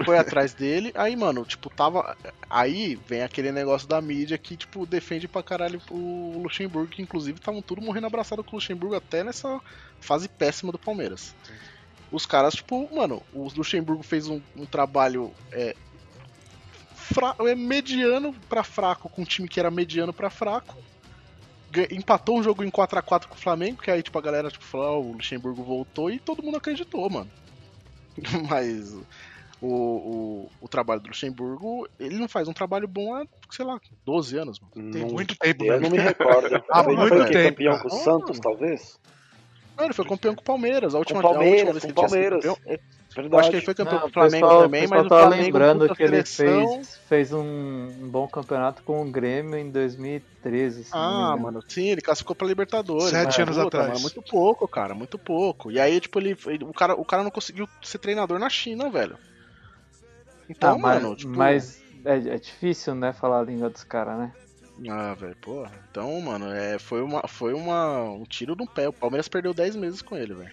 foi atrás dele, aí, mano, tipo, tava. Aí vem aquele negócio da mídia que, tipo, defende pra caralho o Luxemburgo, que inclusive estavam tudo morrendo abraçado com o Luxemburgo até nessa fase péssima do Palmeiras. Os caras, tipo, mano, o Luxemburgo fez um, um trabalho é, fra- é, mediano pra fraco, com um time que era mediano pra fraco. Empatou um jogo em 4x4 com o Flamengo, que aí, tipo, a galera tipo, falou, "Ah, o Luxemburgo voltou e todo mundo acreditou, mano. [laughs] Mas o, o, o trabalho do Luxemburgo, ele não faz um trabalho bom há, sei lá, 12 anos, mano. Tem Não- muito tempo, Eu né? não me recordo. [laughs] Há Foi- muito tempo, campeão com o Santos, talvez? Não, ele foi campeão com o Palmeiras. A Com última, o a última Palmeiras, vez com o ele tinha sido Palmeiras. campeão. É Eu verdade. acho que ele foi campeão com o Flamengo pessoal- também, o mas o tá Flamengo lembrando puta que ele seleção. fez, fez um, bom campeonato com o Grêmio em 2013. se não me Ah, mano, sim, ele classificou pra Libertadores. Sete anos Puta, atrás. mano, muito pouco, cara, muito pouco. E aí, tipo, ele, ele- o, cara, o cara não conseguiu ser treinador na China, velho. Então, Ah, mas, mano, tipo. mas é, é difícil, né, falar a língua dos caras, né? Ah, velho, porra. Então, mano, é, foi, uma, foi uma, um tiro no pé. O Palmeiras perdeu 10 meses com ele, velho.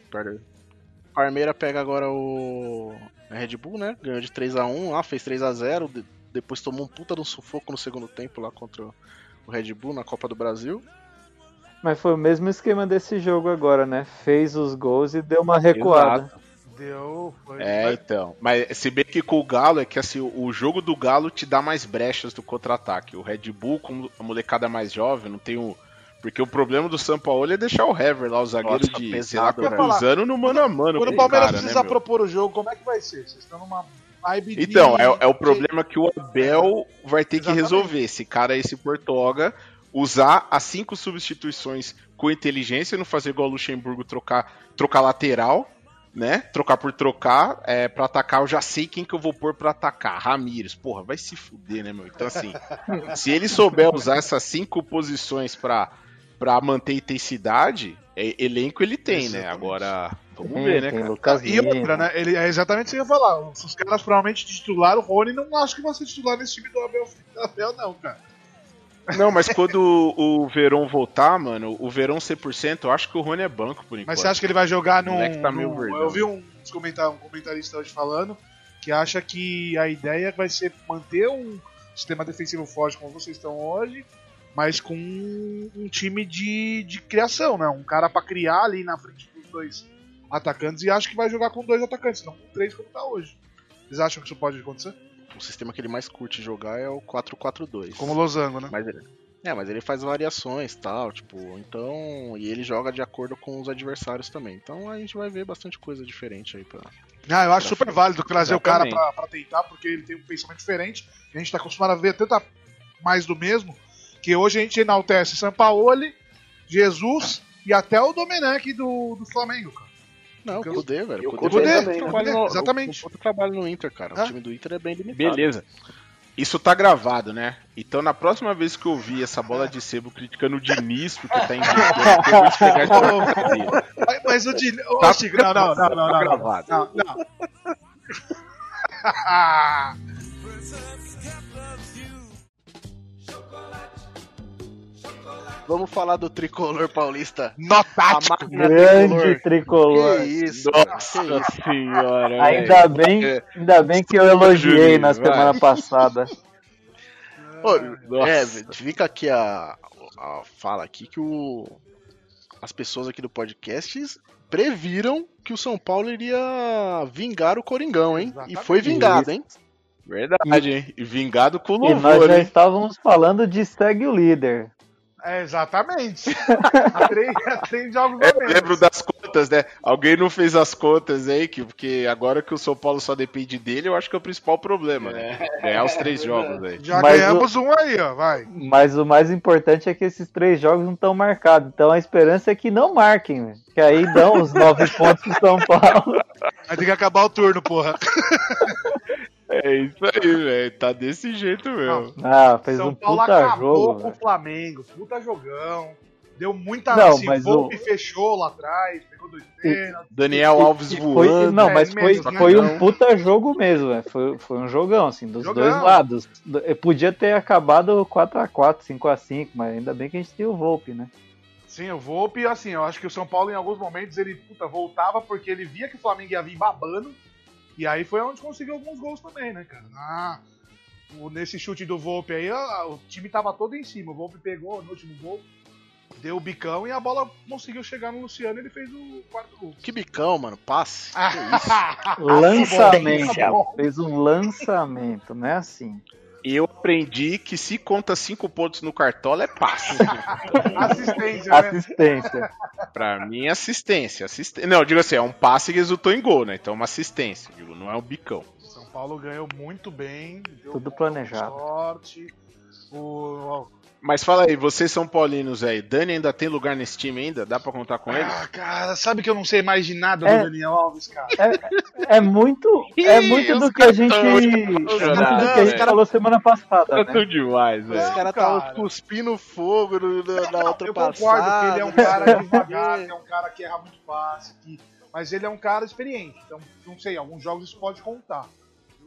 Palmeiras pega agora o a Red Bull, né? Ganhou de 3x1 lá, fez 3x0. de- depois tomou um puta de um sufoco no segundo tempo lá contra o Red Bull na Copa do Brasil. Mas foi o mesmo esquema desse jogo agora, né? Fez os gols e deu uma recuada. Exato. Deu. Foi. É, então. Mas se bem que com o Galo é que assim, o jogo do Galo te dá mais brechas do contra-ataque. O Red Bull, com a molecada mais jovem, não tem o. Porque o problema do São Paulo é deixar o Hever lá, o zagueiro Nossa, de, pesado, sei lá, quantos anos no mano a mano. Quando o Palmeiras cara, precisar né, propor o jogo, como é que vai ser? Vocês estão numa vibe de- Então, é, é o problema que o Abel vai ter que Exatamente. resolver. Esse cara, esse Portoga, usar as cinco substituições com inteligência, não fazer igual o Luxemburgo, trocar, trocar lateral, né? Trocar por trocar, é, pra atacar, eu já sei quem que eu vou pôr pra atacar. Ramires, porra, vai se fuder, né, meu? Então, assim, [laughs] se ele souber usar essas cinco posições pra, pra manter intensidade, é- elenco ele tem, né? Exatamente. Agora, Vamos ver, né, tem cara? Lucas E outra, né? Ele, é exatamente isso que eu ia falar. Os caras provavelmente titularam o Rony não acho que vai ser titular nesse time do Abel, do Abel não, cara. Não, mas quando o Verón voltar, mano, o Verón 100%, eu acho que o Rony é banco por enquanto. Mas você acha que ele vai jogar num. tá num- eu vi um, comentar- um comentarista hoje falando que acha que a ideia vai ser manter um sistema defensivo forte como vocês estão hoje, mas com um time de, de criação, né? Um cara pra criar ali na frente dos dois atacantes e acho que vai jogar com dois atacantes, não com três como tá hoje. Vocês acham que isso pode acontecer? O sistema que ele mais curte jogar é o 4-4-2. Como o Losango, né? Mas ele, é, mas ele faz variações tal, tipo, então. E ele joga de acordo com os adversários também. Então a gente vai ver bastante coisa diferente aí pra. Ah, eu acho super válido trazer o cara Exatamente. pra, pra tentar, porque ele tem um pensamento diferente. A gente tá acostumado a ver tanta mais do mesmo, que hoje a gente enaltece Sampaoli, Jesus e até o Domenech do, do Flamengo, cara. Não, o Kudê, velho. O Kudê Exatamente. O, o, o trabalho no Inter, cara. Ah. O time do Inter é bem limitado. Beleza. Isso tá gravado, né? Então na próxima vez que eu vi essa bola de sebo criticando o Diniz porque tá inventando, eu vou isso na cadeira. Mas, mas o Dini. Ô, Tá Chico, não, não, não, não, não, Tá não. gravado. Não, não. [laughs] [laughs] Vamos falar do tricolor paulista. Nó tático. Grande tricolor. Que isso, Nossa que isso. senhora. Ainda bem, ainda bem que eu elogiei Juninho, na vai. semana passada. Ô, Nossa. é, fica aqui a, a fala aqui que o, as pessoas aqui do podcast previram que o São Paulo iria vingar o Coringão, hein? E foi vingado, hein? Verdade, hein? E vingado com E nós louvor, já hein? estávamos falando de segue o líder. É, exatamente. Há três, há três jogos É, eu lembro das contas, né? Alguém não fez as contas aí, que, porque agora que o São Paulo só depende dele, eu acho que é o principal problema, né? Ganhar os três jogos aí. Já Mas ganhamos um aí, ó, vai. Mas o mais importante é que esses três jogos não estão marcados. Então a esperança é que não marquem, velho. que aí dão os nove [laughs] pontos pro São Paulo. Vai ter que acabar o turno, porra. [laughs] É isso aí, velho. Tá desse jeito mesmo. Ah, fez São um Paulo puta acabou jogo. com o. Flamengo, puta jogão. Deu muita Não, assim, mas Volpe o- fechou lá atrás, pegou dois pênaltis. Daniel Alves E voando. foi, não, é, mas foi, menos, né? foi um puta jogo mesmo, velho. Foi, foi um jogão, assim, dos Jogão. dois lados. Do- eh, Podia ter acabado 4x4, 5x5, mas ainda bem que a gente tem o Volpe, né? Sim, o Volpe, assim, eu acho que o São Paulo em alguns momentos ele puta, voltava porque ele via que o Flamengo ia vir babando. E aí foi onde conseguiu alguns gols também, né, cara? Ah, o- nesse chute do Volpe aí, o time tava todo em cima. O Volpe pegou no último gol, deu o bicão e a bola conseguiu chegar no Luciano e ele fez o quarto gol. Que bicão, mano. Passe. Ah, Que isso. Lançamento. Fez um lançamento, não é assim. Eu aprendi que se conta cinco pontos no cartola é passe. [laughs] Assistência, né? Assistência. pra mim, assistência. assistência. Não, eu digo assim, é um passe que resultou em gol, né? Então é uma assistência. Digo, não é um bicão. São Paulo ganhou muito bem. deu Tudo planejado. Sorte. O, Mas fala aí, vocês são paulinos aí. Dani ainda tem lugar nesse time ainda? Dá pra contar com ele? Ah, cara, sabe que eu não sei mais de nada É. do Daniel Alves, cara? É muito, é muito do que a gente, tão- muito do que a gente velho. falou semana passada, Tá né? tudo demais, velho. Os caras cara. estavam cuspindo fogo no- na, na outra eu passada. concordo que ele é um cara devagar, que é um cara que erra muito fácil, que... mas ele é um cara experiente. Então, não sei, alguns jogos isso pode contar.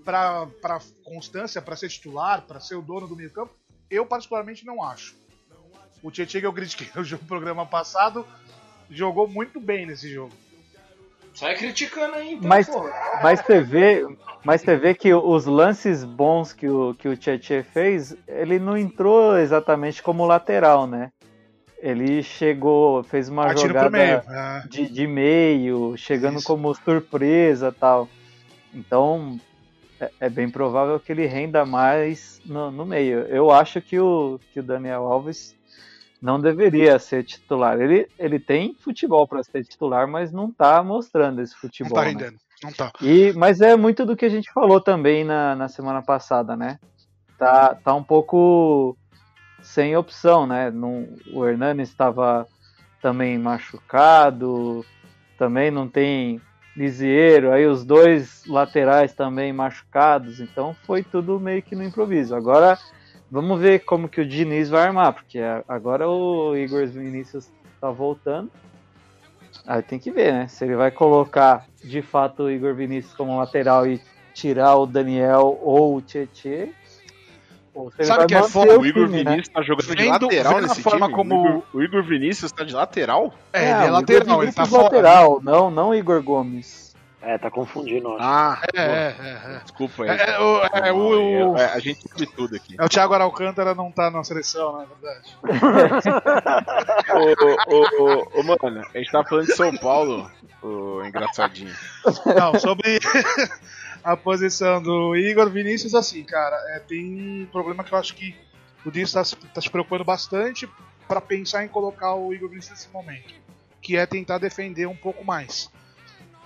Pra, pra constância, pra ser titular, pra ser o dono do meio campo, eu particularmente não acho. O Tietchan que eu critiquei [laughs] no jogo- programa passado jogou muito bem nesse jogo. Sai criticando aí, então, Mas, pô. mas você vê, mas você vê que os lances bons que o que o Tietchan fez, ele não entrou exatamente como lateral, né? Ele chegou, fez uma jogada meio. Ah. de, de meio, chegando Isso. como surpresa tal. Então é, é bem provável que ele renda mais no, no meio. Eu acho que o, que o Daniel Alves não deveria ser titular. Ele, ele tem futebol para ser titular, mas não tá mostrando esse Não futebol. tá né? rendendo. Não tá. E, mas é muito do que a gente falou também na, na semana passada, né? Tá, tá um pouco sem opção, né? Não, o Hernani estava também machucado, também não tem Lisieiro, aí os dois laterais também machucados, então foi tudo meio que no improviso. Agora vamos ver como que o Diniz vai armar, porque agora o Igor Vinícius tá voltando. Aí tem que ver, né? Se ele vai colocar de fato o Igor Vinícius como lateral e tirar o Daniel ou o Tietê. Ele Sabe o que é foda? o O Igor time, né? Vinícius tá jogando de Vendo- lateral vendo a nesse forma time? como- O, Igor, o Igor Vinícius tá de lateral? É, ele é o Igor lateral, ele tá fora. lateral, não, não Igor Gomes. É, tá confundindo, ó. Ah, É, é, é, é. Desculpa aí. É, é, o- é, o- o- É, a gente sabe tudo aqui. é o Thiago Aralcântara não tá na seleção, na verdade. [laughs] ô, ô, ô, ô, mano, a gente tá falando de São Paulo, ô engraçadinho. Não, sobre [laughs] a posição do Igor Vinícius, assim, cara, é, tem um problema que eu acho que o Diniz tá, se- tá se preocupando bastante pra pensar em colocar o Igor Vinícius nesse momento, que é tentar defender um pouco mais.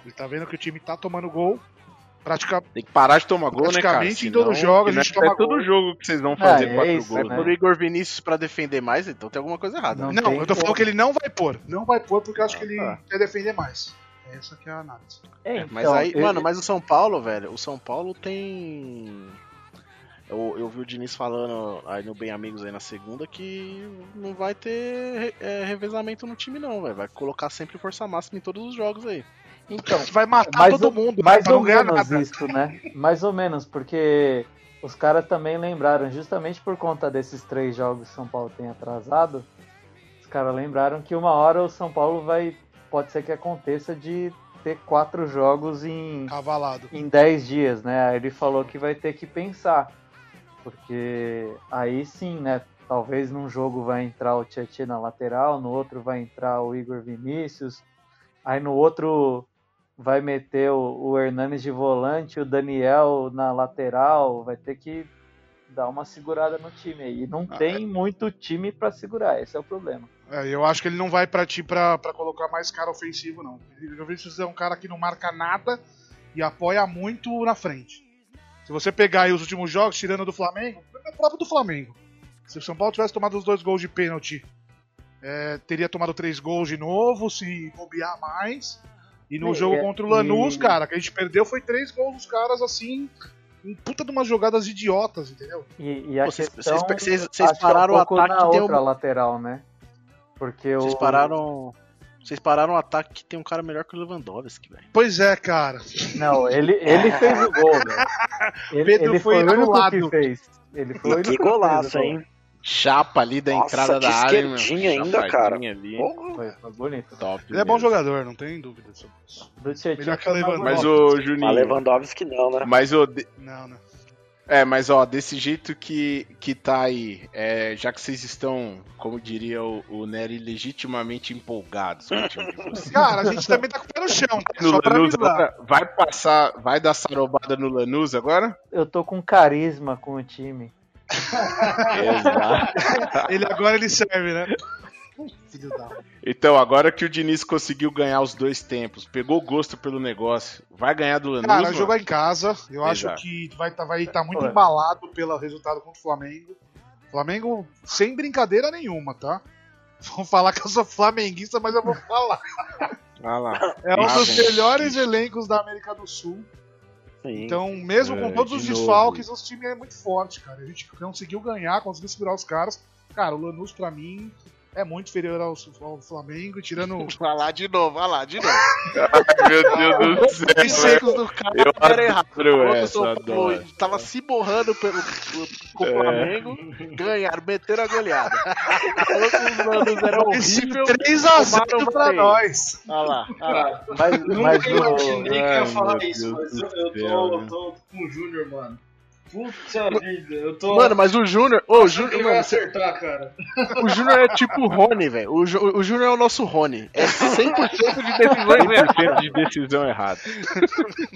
Ele tá vendo que o time tá tomando gol, praticamente Tem que parar de tomar gol, né, cara? Praticamente em todos os a não gente é toma todo gol. jogo que vocês vão fazer Ah, é quatro isso, gols. né? Por Igor Vinícius pra defender mais, então tem alguma coisa errada. Não. né? Não, eu tô falando como. que ele não vai pôr. Não vai pôr porque eu acho que ele tá. quer defender mais. Essa que é a análise. É, Mas então, aí, ele- mano, mas o São Paulo, velho, o São Paulo tem. Eu, eu vi o Diniz falando aí no Bem Amigos aí na segunda que não vai ter é, revezamento no time, não, velho. Vai colocar sempre força máxima em todos os jogos aí. Então, [laughs] Vai matar mais todo ou, mundo, mais ou menos nada. isso, né? Mais ou menos, porque os caras também lembraram, justamente por conta desses três jogos que São Paulo tem atrasado, os caras lembraram que uma hora o São Paulo vai. Pode ser que aconteça de ter quatro jogos em, Cavalado. em 10 dias, né? Aí ele falou que vai ter que pensar. Porque aí sim, né? Talvez num jogo vai entrar o Tietchan na lateral, no outro vai entrar o Igor Vinícius, aí no outro vai meter o, o Hernanes de volante, o Daniel na lateral, vai ter que dar uma segurada no time aí. E não tem muito time pra segurar, esse é o problema. É, eu acho que ele não vai pra ti pra, pra colocar mais cara ofensivo, não. O Igor Vinícius é um cara que não marca nada e apoia muito na frente. Se você pegar aí os últimos jogos, tirando do Flamengo, é próprio do Flamengo. Se o São Paulo tivesse tomado os dois gols de pênalti, é, teria tomado três gols de novo, se bobear mais. E no E- jogo e- contra o Lanús, e- cara, que a gente perdeu foi três gols dos caras assim, em puta de umas jogadas idiotas, entendeu? E, e a Pô, vocês- questão, vocês- vocês- vocês acho que é um pararam o pouco ataque na outra um- lateral, né? Porque Vocês o... pararam. Vocês pararam um ataque que tem um cara melhor que o Lewandowski, velho. Pois é, cara. Não, ele, ele fez o gol, velho. [laughs] Ele, Pedro ele foi foi, o anulado. que fez. Ele foi o que fez o golaço, gol. hein? Chapa ali da Nossa, entrada da área, meu. esquerdinha ainda, cara. Ali. Foi, foi bonito. Top. Ele é bom mesmo. jogador, não tem dúvida sobre isso. Melhor que mais Lewandowski. Mas o Juninho. Lewandowski não, né? Mas o. de- Não, não. É, mas ó, desse jeito que, que tá aí, é, já que vocês estão, como diria o, o Nery, legitimamente empolgados com o time de vocês. [laughs] Cara, a gente também tá com o pé no chão, tá? No Lanús agora, vai passar, vai dar sarobada no Lanús agora? Eu tô com carisma com o time. Exato. [laughs] [laughs] Ele agora ele serve, né? Filho da... Então, agora que o Diniz conseguiu ganhar os dois tempos, pegou gosto pelo negócio, vai ganhar do Lanús? Cara, mano? jogar em casa, eu acho Exato. que vai estar vai tá muito embalado pelo resultado contra o Flamengo. Flamengo sem brincadeira nenhuma, tá? [laughs] Vão falar que eu sou flamenguista, mas eu vou falar. Ah lá. É um Ah, dos melhores elencos da América do Sul. Sim. Então, mesmo com É, todos os de novo. desfalques, o time é muito forte, cara. A gente conseguiu ganhar, conseguiu segurar os caras. Cara, o Lanús, pra mim, é muito inferior ao, ao Flamengo, tirando [laughs] Vai lá de novo, vai lá de novo. Meu Deus do céu. Os secos do cara Eu era errado. essa, Paulo tava se borrando pelo, com o É. Flamengo, ganharam, meteram a goleada. Falou que os Lanús era horrível. 3x0 tomaram pra nós. Olha lá, olha lá. Mas, Nunca mas imaginei o... que ia Ai, falar isso, Deus mas eu, eu, tô, eu tô com o Júnior, mano. Puta vida, eu tô. Mano, mas o Júnior. Ô, o Júnior, ele vai mano, acertar, cara. o Júnior é tipo o Rony, velho. O, o Júnior é o nosso Rony. É 100% de decisões erradas. 100% de decisão errada.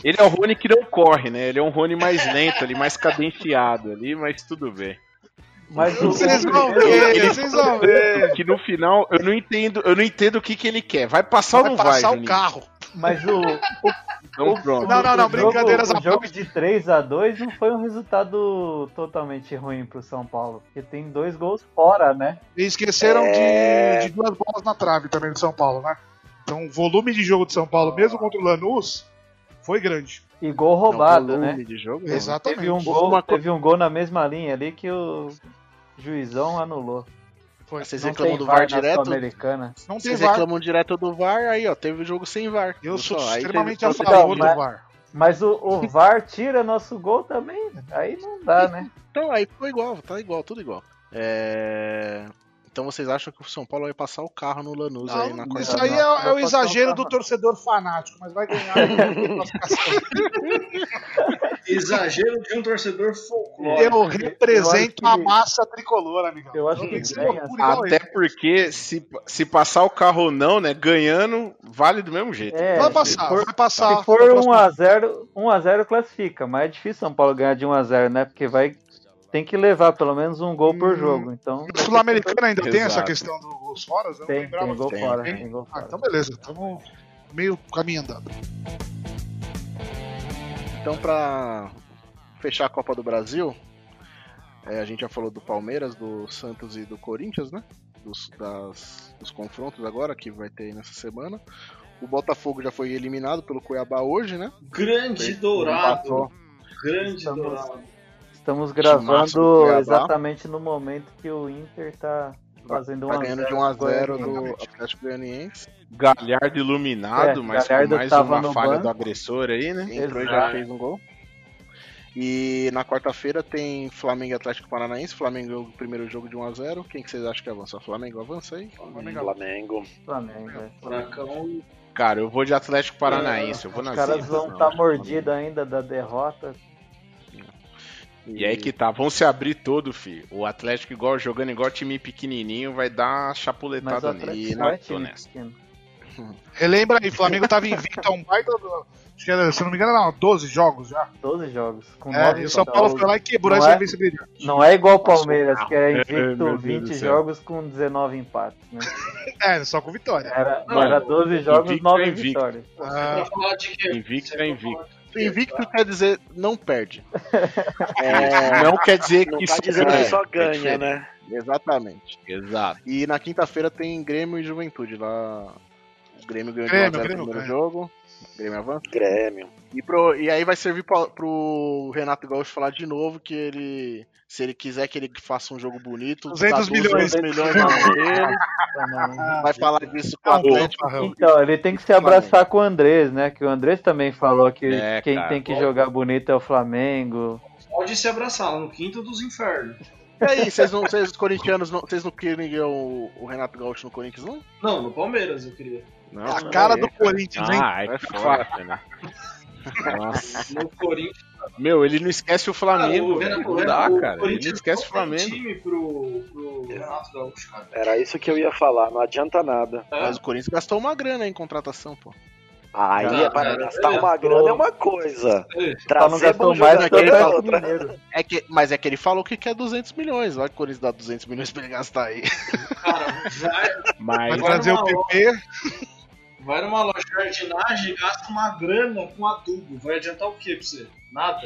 Ele é um Rony que não corre, né? Ele é um Rony mais lento ali, mais cadenciado ali, mas tudo bem. Mas o, Vocês vão o, ver, vocês vão ver. Que no final eu não entendo, eu não entendo o que, que ele quer. Vai passar ou Vai não vai? passar o Juninho? carro. Mas o, Então pronto. Não, não, não, o brincadeiras jogo, à O jogo de 3x2 não foi um resultado totalmente ruim pro São Paulo. Porque tem dois gols fora, né? E esqueceram É. de, de duas bolas na trave também do São Paulo, né? Então o volume de jogo do São Paulo, mesmo contra o Lanús, foi grande. E gol roubado, né? de jogo, Exatamente. Teve um, gol, teve um gol na mesma linha ali que o juizão anulou. Vocês Não reclamam do VAR VAR direto? Sul-Americana. Não tem Vocês VAR. reclamam direto do VAR, aí ó, teve jogo sem VAR. Eu sou só? Extremamente teve- a favor do mas- VAR. Mas o, o VAR tira nosso gol também. Aí não dá, né? Então aí ficou igual, tá igual, tudo igual. É... Então vocês acham que o São Paulo vai passar o carro no Lanús aí na quarta Isso aí é, é o exagero do torcedor fanático, mas vai ganhar a classificação. [laughs] Exagero de um torcedor folclórico. Eu represento Eu a que- massa tricolor, amigão. Eu acho que tem que ser ganha. Até porque se, se passar o carro ou não, né? Ganhando, vale do mesmo jeito. É, Vai passar, for- vai passar. Se for Na próxima- 1x0, 1x0 classifica, mas é difícil São Paulo ganhar de 1x0, né? Porque vai. Tem que levar pelo menos um gol por Hum, jogo. Então. O Sul-Americana ainda tem essa questão dos gols fora? Eu não Tem, tem gol disso. fora. Tem? Tem gol Ah, fora. então beleza, estamos meio caminho andado. Então pra fechar a Copa do Brasil, é, a gente já falou do Palmeiras, do Santos e do Corinthians, né? Dos, das- dos confrontos agora que vai ter nessa semana. O Botafogo já foi eliminado pelo Cuiabá hoje, né? Grande dourado. Grande Estamos- dourado. Estamos gravando exatamente no momento que o Inter tá fazendo 1 Tá a ganhando de 0 1x0 com o do Atlético Goianiense. Galhardo iluminado, É, mas Galhardo com mais tava uma falha banco. do agressor aí, né? Entrou e Exato. já fez um gol. E na quarta-feira tem Flamengo e Atlético Paranaense. Flamengo o primeiro jogo de 1x0. Quem que vocês acham que avança? Flamengo avança aí? Flamengo. Flamengo. é. Furacão. Cara, eu vou de Atlético Paranaense. Eu vou Os na caras zebra. vão estar não. mordidos ainda da derrota. E aí que tá, vão se abrir todo, filho. O Atlético igual jogando igual time pequenininho vai dar uma o chapuletada nele. não é Tô nessa. Relembra aí, Flamengo tava invicto a um baita. do- Acho que era, se não me engano, eram 12 jogos já. 12 jogos. Com É, e o São. Paulo foi lá e quebrou Não essa é- invencibilidade. Não é igual o Palmeiras, que é É, invicto Deus 20 do céu. jogos com 19 empates. Né? [laughs] É, só com vitória. Era, Não, era 12 jogos, invicto 9 é invicto. vitórias. Ah? Invicto é vai invicto. Invicto quer dizer não perde. [laughs] É, Não quer dizer Não que tá só dizendo que ganha. só É ganha, diferente. né? Exatamente. Exato. E na quinta-feira tem Grêmio e Juventude lá. O Grêmio ganhou Grêmio, de 1 a 0 Grêmio no primeiro ganha. jogo. Grêmio avança. Grêmio. E, pro, e aí vai servir pra, pro Renato Gaúcho falar de novo que ele, se ele quiser que ele faça um jogo bonito, 200 dá milhões. 200 milhões na [laughs] vai falar disso com o Não, Atlético. Então, ele tem que se abraçar com o Andrés, né? Que o Andrés também falou que É, quem cara, tem que jogar bonito é o Flamengo. Pode se abraçar lá no quinto dos infernos. E aí, vocês, não, vocês corintianos, não, vocês não queriam o, o Renato Gaúcho no Corinthians, não? Não, no Palmeiras eu queria. Não, É a cara é, do Corinthians, hein? Ah, é É foda, né? Nossa. No Corinthians. Meu, ele não esquece o Flamengo. o. Renato- Não o dá, cara. Ele não esquece o Flamengo. time pro, pro Renato Gaúcho, cara. Era isso que eu ia falar, não adianta nada. É? Mas o Corinthians gastou uma grana em contratação, pô. Aí Já, é para já, gastar já. uma grana é uma coisa. É. Trazer gastou bom mais jogador que o ele é outra. É que, mas é que ele falou que quer 200 milhões. Olha que o Corinthians dá 200 milhões pra ele gastar aí. Cara, vai, Vai Mas trazer o Vai PP. Vai numa loja de jardinagem e gasta uma grana com adubo. Vai adiantar o que pra você? Nada.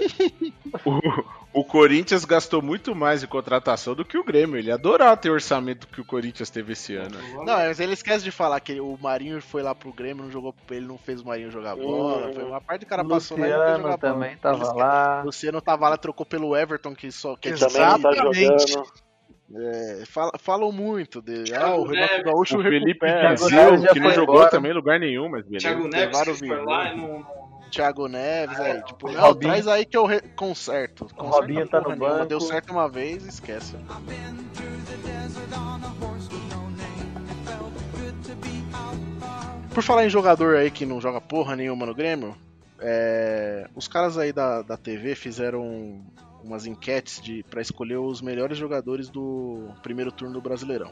o, o Corinthians gastou muito mais em contratação do que o Grêmio. Ele ia adorar ter o orçamento que o Corinthians teve esse ano. Não, mas ele esquece de falar que o Marinho foi lá pro Grêmio, não jogou ele não fez o Marinho jogar bola. Foi uma parte do cara passou lá e não jogar bola. também Ele tava esquece- lá. O Luciano tava lá, trocou pelo Everton, que só que Exato. Também não tá Exatamente. jogando. É, fala- falam muito dele. Ah, o Renato Neves. Gaúcho O Felipe já que não jogou embora. também em lugar nenhum, mas beleza. Thiago Neves o foi lá e Thiago Neves, aí, tipo, não, Robinho. traz aí que eu re- conserto. Conserta Robinho tá no nenhuma, banco. Deu certo uma vez, esquece. Por falar em jogador aí que não joga porra nenhuma no Grêmio, é, os caras aí da, da TV fizeram umas enquetes de para escolher os melhores jogadores do primeiro turno do Brasileirão.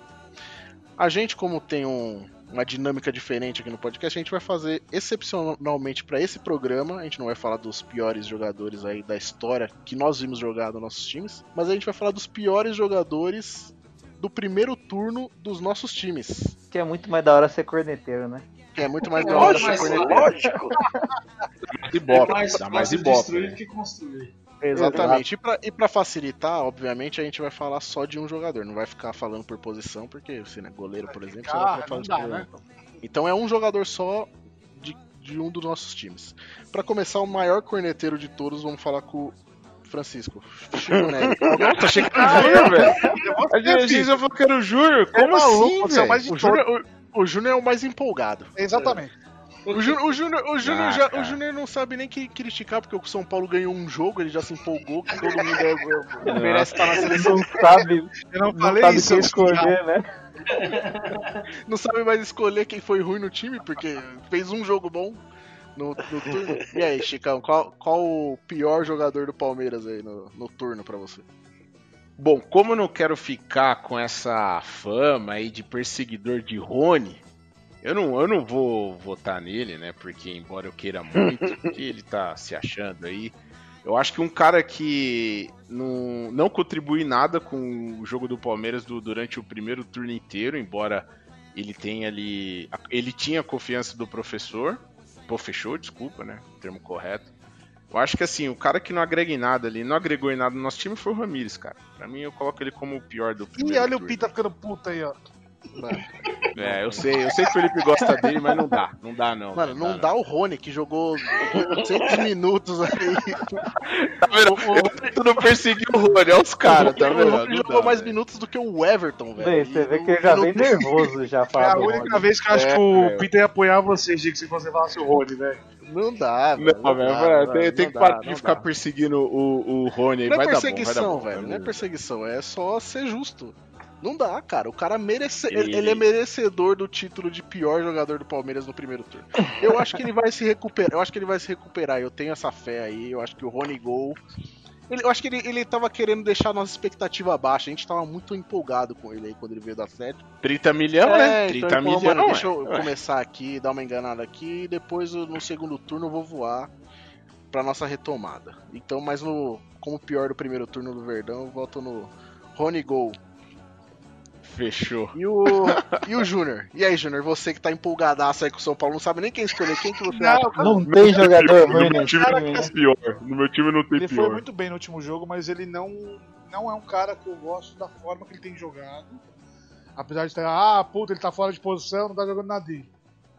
A gente, como tem um- uma dinâmica diferente aqui no podcast, a gente vai fazer excepcionalmente para esse programa. A gente não vai falar dos piores jogadores aí da história que nós vimos jogar nos nossos times, mas a gente vai falar dos piores jogadores do primeiro turno dos nossos times. Que é muito mais da hora ser corneteiro, né? Que é muito mais É da hora ser mas corneteiro. Lógico. Mais é ibope, mais dá mais ibope. destruir né? que construir. Exatamente. E pra, e pra facilitar, obviamente, a gente vai falar só de um jogador. Não vai ficar falando por posição, porque você, né, goleiro, por exemplo, você ficar, vai falar não de dá, goleiro, né? então. É um jogador só de, de um dos nossos times. Pra começar, o maior corneteiro de todos, vamos falar com o Francisco. Chico. [laughs] Nossa, achei que era o Júnior, velho. A gente já falou que era o Júnior. Como É maluco, assim, você é mais velho? O Júnior, o, o Júnior é o mais empolgado. Exatamente. O Júnior, o Júnior, o Júnior Ah, já- o Júnior não sabe nem que criticar, porque o São Paulo ganhou um jogo, ele já se empolgou, que todo mundo é, é- merece estar na seleção. Não sabe, Eu não não falei sabe isso. quem escolher, né? [laughs] Não sabe mais escolher quem foi ruim no time, porque fez um jogo bom no, no turno. E aí, Chicão, qual, qual o pior jogador do Palmeiras aí no, no turno pra você? Bom, como eu não quero ficar com essa fama aí de perseguidor de Rony, eu não, eu não vou votar nele, né? Porque embora eu queira muito, que ele tá se achando aí. Eu acho que um cara que não, não contribui nada com o jogo do Palmeiras do- durante o primeiro turno inteiro, embora ele tenha ali. Ele tinha a confiança do professor. Professor, desculpa, né? O termo correto. Eu acho que assim, o cara que não agrega em nada ali, não agregou em nada no nosso time foi o Ramires, cara. Pra mim, eu coloco ele como o pior do Ih, primeiro olha o turno. Pita ficando puta aí, ó. Mano, É, eu sei, eu sei que o Felipe gosta dele, mas não dá, não dá não. mano, não dá o Rony, que jogou 800 minutos aí. [laughs] Tá vendo? Eu tento não perseguir o Rony, olha os caras, tá O vendo? Rony Não jogou dá, mais velho. minutos do que o Everton, velho. Você vê não- que ele já não- vem nervoso já É a falando. única vez que eu acho É, que o é. Pita ia apoiar vocês, Diego, se você falasse o Rony, velho. Não dá, velho. Não, velho, dá, velho, não tem, dá, tem não que parar dá, de não ficar dá. perseguindo o, o Rony aí. Não é vai dar bom, vai perseguição, dar bom, velho. Não é perseguição, é só ser justo. Não dá, cara. O cara merece. Ele- Ele é merecedor do título de pior jogador do Palmeiras no primeiro turno. Eu acho que ele vai se recuperar. Eu acho que ele vai se recuperar. Eu tenho essa fé aí. Eu acho que o Rony Gol. Ele- eu acho que ele, ele tava querendo deixar a nossa expectativa baixa. A gente tava muito empolgado com ele aí quando ele veio da sete. 30 milhão, né? É, 30 então ele falou, milhão. mano, deixa é. eu Ué. começar aqui, dar uma enganada aqui, e depois no segundo turno eu vou voar pra nossa retomada. Então, mas no como pior do primeiro turno do Verdão, eu voto no Rony Gol. Fechou. E o, e o Júnior? E aí, Júnior, você que tá empolgadaço aí com o São Paulo, não sabe nem quem escolher, quem que você Não, acha? Não tem jogador No meu time não né? tem pior. No meu time não tem Ele foi pior. muito bem no último jogo, mas ele não, não é um cara que eu gosto da forma que ele tem jogado. Apesar de estar, ah, puta, ele tá fora de posição, não tá jogando nada dele.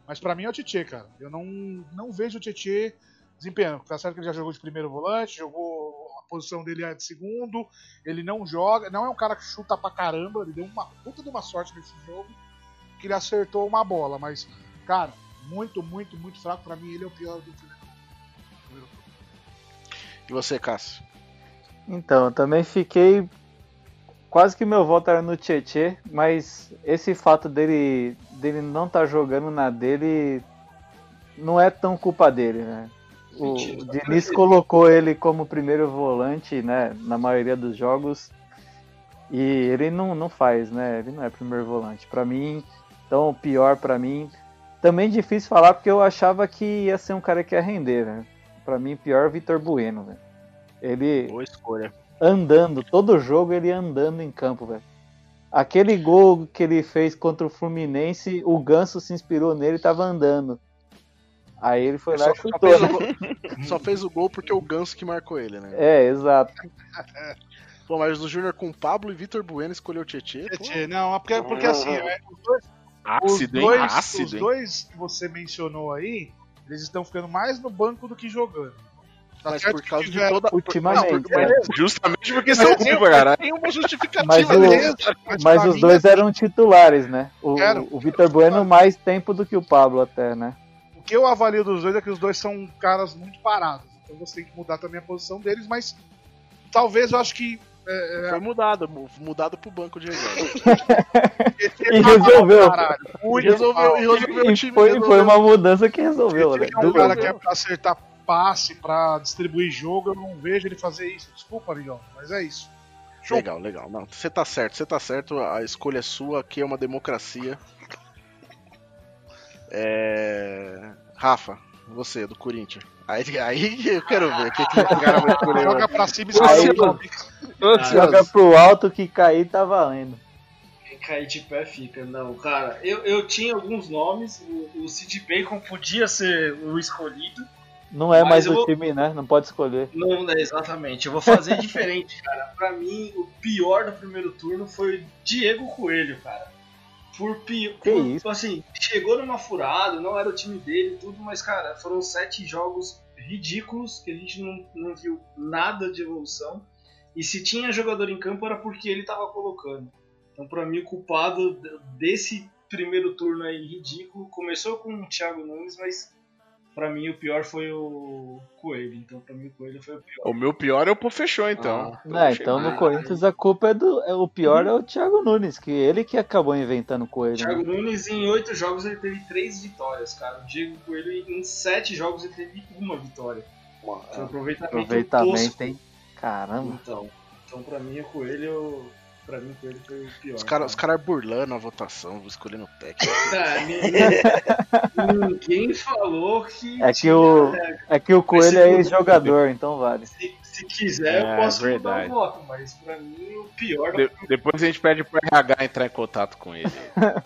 Mas pra mim é o Tietê, cara. Eu não, não vejo o Tietê desempenhando. Tá certo que ele já jogou de primeiro volante, jogou posição dele é de segundo, ele não joga, não é um cara que chuta pra caramba, ele deu uma puta de uma sorte nesse jogo, que ele acertou uma bola, mas, cara, muito, muito, muito fraco. Pra mim, ele é o pior do primeiro. E você, Cássio? Então, eu também fiquei. Quase que meu voto era no Tietê, mas esse fato dele, dele não estar jogando na dele não é tão culpa dele, né? O Mentira, Diniz colocou ele como primeiro volante, né? Na maioria dos jogos. E ele não, não faz, né? Ele não é primeiro volante. Pra mim, então, pior pra mim. Também difícil falar porque eu achava que ia ser um cara que ia render, né? Pra mim, pior Vitor Bueno, velho. Ele Boa escolha. andando, todo jogo ele andando em campo, velho. Aquele gol que ele fez contra o Fluminense, o Ganso se inspirou nele e tava andando. Aí ele foi lá Só, e só chutou, fez o né? gol, [laughs] só fez o gol porque o Ganso que marcou ele, né? É, exato. [laughs] Pô, mas o Júnior com Pablo e Vitor Bueno escolheu o Tietê. Tietê, não, porque, porque assim, é, os dois, os Ácido, hein? dois, Ácido, os hein? dois que você mencionou aí, eles estão ficando mais no banco do que jogando. Tá Mas por causa de toda. Ultimamente, Não, porque- é. Justamente porque são tem- culpa, caralho. Tem uma justificativa, Mas o- beleza. Mas os dois eram titulares, né? O, o Vitor Bueno mais tempo do que o Pablo até, né? O que eu avalio dos dois é que os dois são caras muito parados. Então você tem que mudar também a posição deles, mas talvez eu acho que. É, é, Foi mudado, mu- mudado pro banco de reserva. [laughs] E resolveu. Caralho, E muito resolveu, e resolveu o E time. foi, resolveu. foi uma mudança que resolveu, né? Ele é um cara que é pra acertar passe, pra distribuir jogo, eu não vejo ele fazer isso. Desculpa, amigão, mas é isso. Show. Legal, legal. Não, você tá certo, você tá certo. A escolha é sua, aqui é uma democracia. É... Rafa, você, do Corinthians. Aí, aí eu quero ver o que, que o cara vai escolher. Joga pra cima e Ansioso. Joga pro alto que cair tá valendo. Quem cair de pé fica. Não, cara, eu, eu tinha alguns nomes. O, o Sid Bacon podia ser o escolhido. Não é mais o vou- time, né? Não pode escolher. Não, é exatamente. Eu vou fazer [laughs] diferente, cara. Pra mim, o pior do primeiro turno foi Diego Coelho, cara. Por pior. Isso? Assim, chegou numa furada, não era o time dele e tudo, mas, cara, foram sete jogos ridículos, que a gente não, não viu nada de evolução. E se tinha jogador em campo era porque ele estava colocando. Então, para mim, o culpado desse primeiro turno aí ridículo começou com o Thiago Nunes, mas para mim o pior foi o Coelho. Então, para mim, o Coelho foi o pior. O meu pior é o Pô Fechou, então. Ah, não, então no Corinthians a culpa é do. É, o pior é o Thiago Nunes, que ele que acabou inventando o Coelho. O Thiago né? Nunes em oito jogos ele teve três vitórias, cara. O Diego Coelho em sete jogos ele teve uma vitória. Foi um aproveitamento, aproveitamento hein? Caramba. Então, então pra mim o Coelho. Pra mim o Coelho foi o pior. Os caras cara burlando a votação, escolhendo o técnico. [laughs] [laughs] Tá, ninguém falou que. É que o, é que o Coelho é ex-jogador, então vale. Se, se quiser, é, eu posso mudar o voto, mas pra mim o pior. De, depois a gente pede pro RH entrar em contato com ele. [laughs]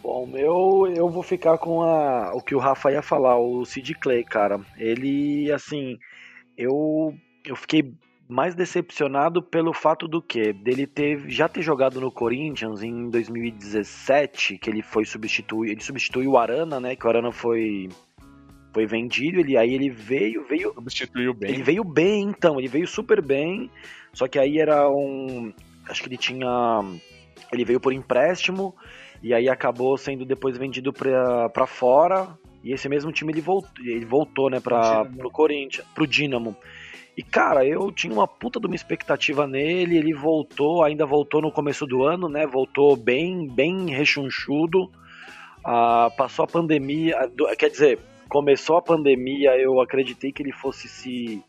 Bom, meu, eu vou ficar com a, o que o Rafa ia falar, o Sid Clay, cara. Ele, assim, eu, eu fiquei mais decepcionado pelo fato do que dele ter já ter jogado no Corinthians em 2017, que ele foi substituir, ele substituiu o Arana, né? Que o Arana foi foi vendido, ele aí ele veio, veio substituiu bem. Ele veio bem, então, ele veio super bem. Só que aí era um, acho que ele tinha ele veio por empréstimo e aí acabou sendo depois vendido para fora. E esse mesmo time ele voltou, ele voltou né, para pro Corinthians, pro Dinamo. E cara, eu tinha uma puta de uma expectativa nele, ele voltou, ainda voltou no começo do ano, né? Voltou bem, bem rechonchudo. Ah, passou a pandemia, quer dizer, começou a pandemia, eu acreditei que ele fosse se,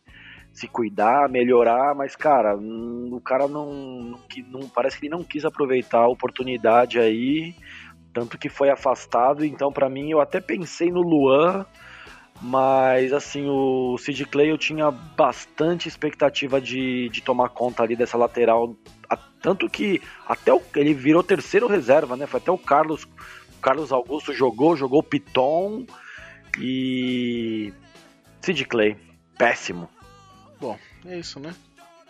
se cuidar, melhorar, mas cara, hum, o cara não, não, parece que ele não quis aproveitar a oportunidade aí, tanto que foi afastado. Então, para mim, eu até pensei no Luan mas, assim, o Sid Clay eu tinha bastante expectativa de, de tomar conta ali dessa lateral. Tanto que até o, ele virou terceiro reserva, né? Foi até o Carlos, o Carlos Augusto jogou, jogou Piton e. Sid Clay, péssimo. Bom, é isso, né?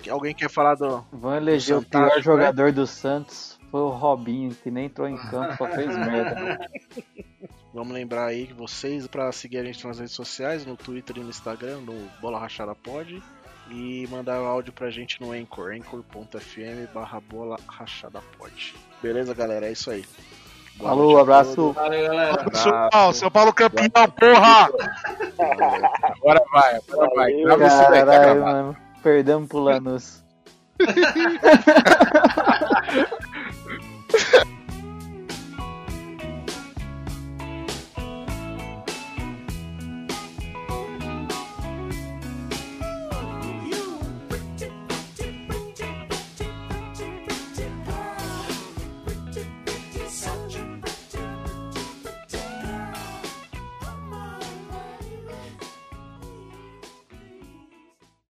Alguém quer falar do. Vão eleger do o pior né? jogador do Santos. Foi o Robinho, que nem entrou em campo, só fez merda. [laughs] Vamos lembrar aí que vocês para seguir a gente nas redes sociais, no Twitter e no Instagram, no Bola Rachada Pod. E mandar o áudio pra gente no Anchor, anchor.fm barra bola rachada pod. Beleza, galera? É isso aí. Boa Falou, abraço. Valeu, galera. São Paulo, São Paulo campeão, porra! agora vai, agora vai. Grava isso daí, tá Perdemos pro Lanús. [laughs]